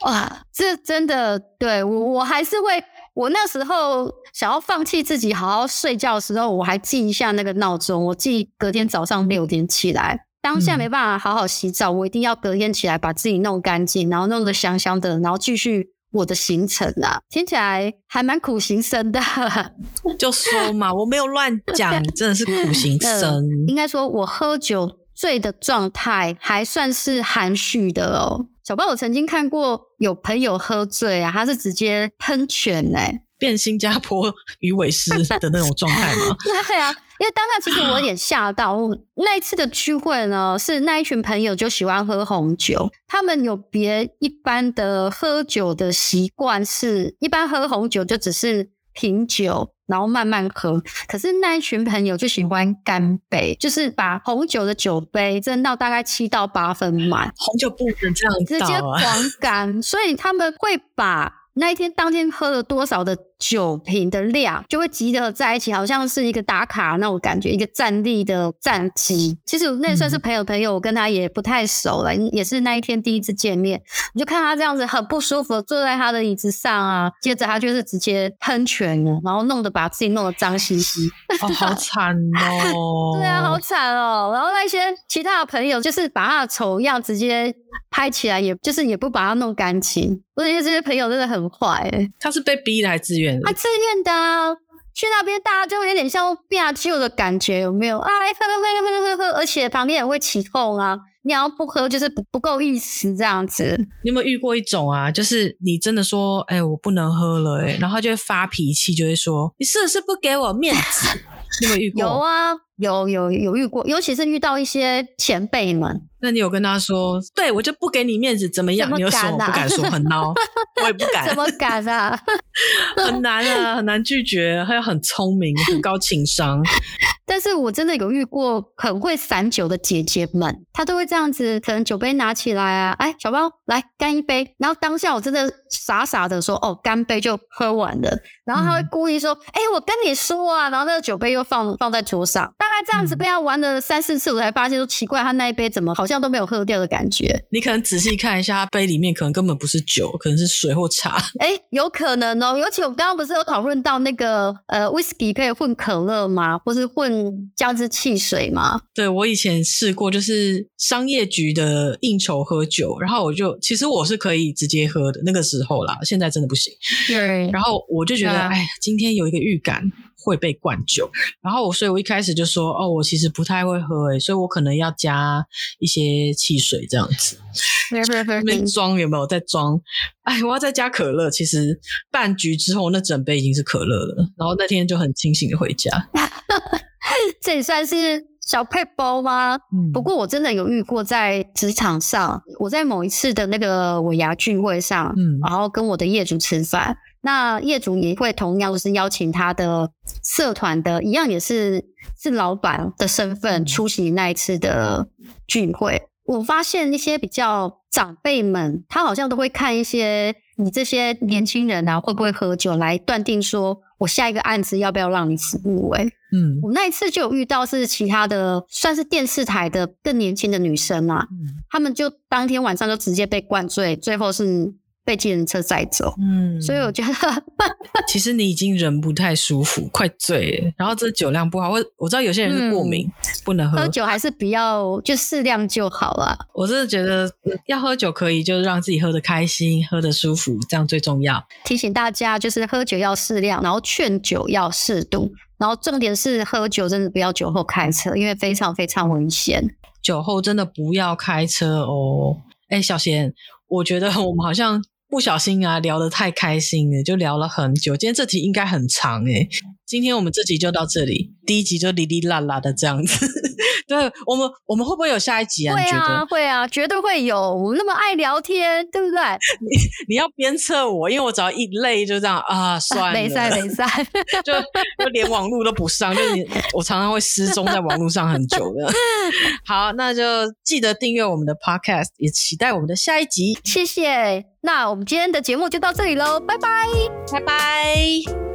哇，这真的对我，我还是会我那时候想要放弃自己好好睡觉的时候，我还记一下那个闹钟，我记隔天早上六点起来。当下没办法好好洗澡，我一定要隔天起来把自己弄干净，然后弄得香香的，然后继续我的行程啊。听起来还蛮苦行僧的，
就说嘛，我没有乱讲，真的是苦行僧。
应该说，我喝酒醉的状态还算是含蓄的哦。小包，我曾经看过有朋友喝醉啊，他是直接喷泉哎、欸。
变新加坡鱼尾狮的那种状态吗？
对啊，因为当下其实我有点吓到。那一次的聚会呢，是那一群朋友就喜欢喝红酒，他们有别一般的喝酒的习惯，是一般喝红酒就只是品酒，然后慢慢喝。可是那一群朋友就喜欢干杯，就是把红酒的酒杯斟到大概七到八分满，
红酒不能这样、啊、
直接狂 干，所以他们会把那一天当天喝了多少的。酒瓶的量就会集合在一起，好像是一个打卡那种感觉，一个站立的战绩。其实那算是朋友朋友，我跟他也不太熟了，也是那一天第一次见面，我就看他这样子很不舒服，坐在他的椅子上啊，接着他就是直接喷泉了，然后弄得把自己弄得脏兮兮，
哦，好惨哦！
对啊，好惨哦！然后那些其他的朋友就是把他的丑样直接拍起来，也就是也不把他弄干净。我觉得这些朋友真的很坏，
他是被逼的还是自愿？
啊，自愿的，啊，去那边大家就有点像变酒的感觉，有没有？啊，喝喝喝喝喝喝，而且旁边也会起哄啊，你要不喝就是不不够意思这样子。
你有没有遇过一种啊？就是你真的说，哎、欸，我不能喝了，欸，哎，然后他就会发脾气，就会说，你是不是不给我面子？你有没有遇过？
有啊，有有有遇过，尤其是遇到一些前辈们。
那你有跟他说，对，我就不给你面子，怎么样？么啊、你有什么不敢说？很孬，我也不敢。
怎么敢啊？
很难啊，很难拒绝。他又很聪明，很高情商。
但是我真的有遇过很会散酒的姐姐们，她都会这样子，可能酒杯拿起来啊，哎，小包来干一杯。然后当下我真的傻傻的说，哦，干杯就喝完了。然后她会故意说，哎、嗯，我跟你说啊，然后那个酒杯又放放在桌上，大概这样子被他玩了三四次，我才发现说奇怪，他那一杯怎么好像。都没有喝掉的感觉。
你可能仔细看一下，他杯里面可能根本不是酒，可能是水或茶。
哎，有可能哦。尤其我刚刚不是有讨论到那个呃，whisky 可以混可乐吗？或是混加支汽水吗？
对，我以前试过，就是商业局的应酬喝酒，然后我就其实我是可以直接喝的，那个时候啦，现在真的不行。
对。
然后我就觉得，哎呀，今天有一个预感。会被灌酒，然后我，所以我一开始就说，哦，我其实不太会喝，诶，所以我可能要加一些汽水这样子。没装有没有在装？哎，我要再加可乐。其实半局之后，那整杯已经是可乐了。然后那天就很清醒的回家。
这也算是小配包吗？嗯。不过我真的有遇过，在职场上，我在某一次的那个尾牙聚会上，嗯，然后跟我的业主吃饭。那业主也会同样是邀请他的社团的，一样也是是老板的身份出席那一次的聚会。我发现一些比较长辈们，他好像都会看一些你这些年轻人啊会不会喝酒，来断定说我下一个案子要不要让你服务。哎，嗯，我那一次就有遇到是其他的，算是电视台的更年轻的女生啊，他们就当天晚上就直接被灌醉，最后是。被计程车载走，嗯，所以我觉得
其实你已经人不太舒服，快醉了，然后这酒量不好，我我知道有些人是过敏，嗯、不能喝
喝酒，还是比较就适量就好了。
我真的觉得要喝酒可以，就是让自己喝得开心，喝得舒服，这样最重要。
提醒大家，就是喝酒要适量，然后劝酒要适度，然后重点是喝酒真的不要酒后开车，因为非常非常危险。
酒后真的不要开车哦。哎，小贤，我觉得我们好像。不小心啊，聊得太开心了，就聊了很久。今天这题应该很长诶。今天我们这集就到这里，第一集就哩哩啦啦的这样子。对，我们，我们会不会有下一集啊？
会啊？会啊，绝对会有。我们那么爱聊天，对不对？
你你要鞭策我，因为我只要一累就这样啊，算了，没
赛没赛，
就就连网络都不上，就你我常常会失踪在网络上很久的。好，那就记得订阅我们的 Podcast，也期待我们的下一集。
谢谢。那我们今天的节目就到这里喽，拜拜，
拜拜。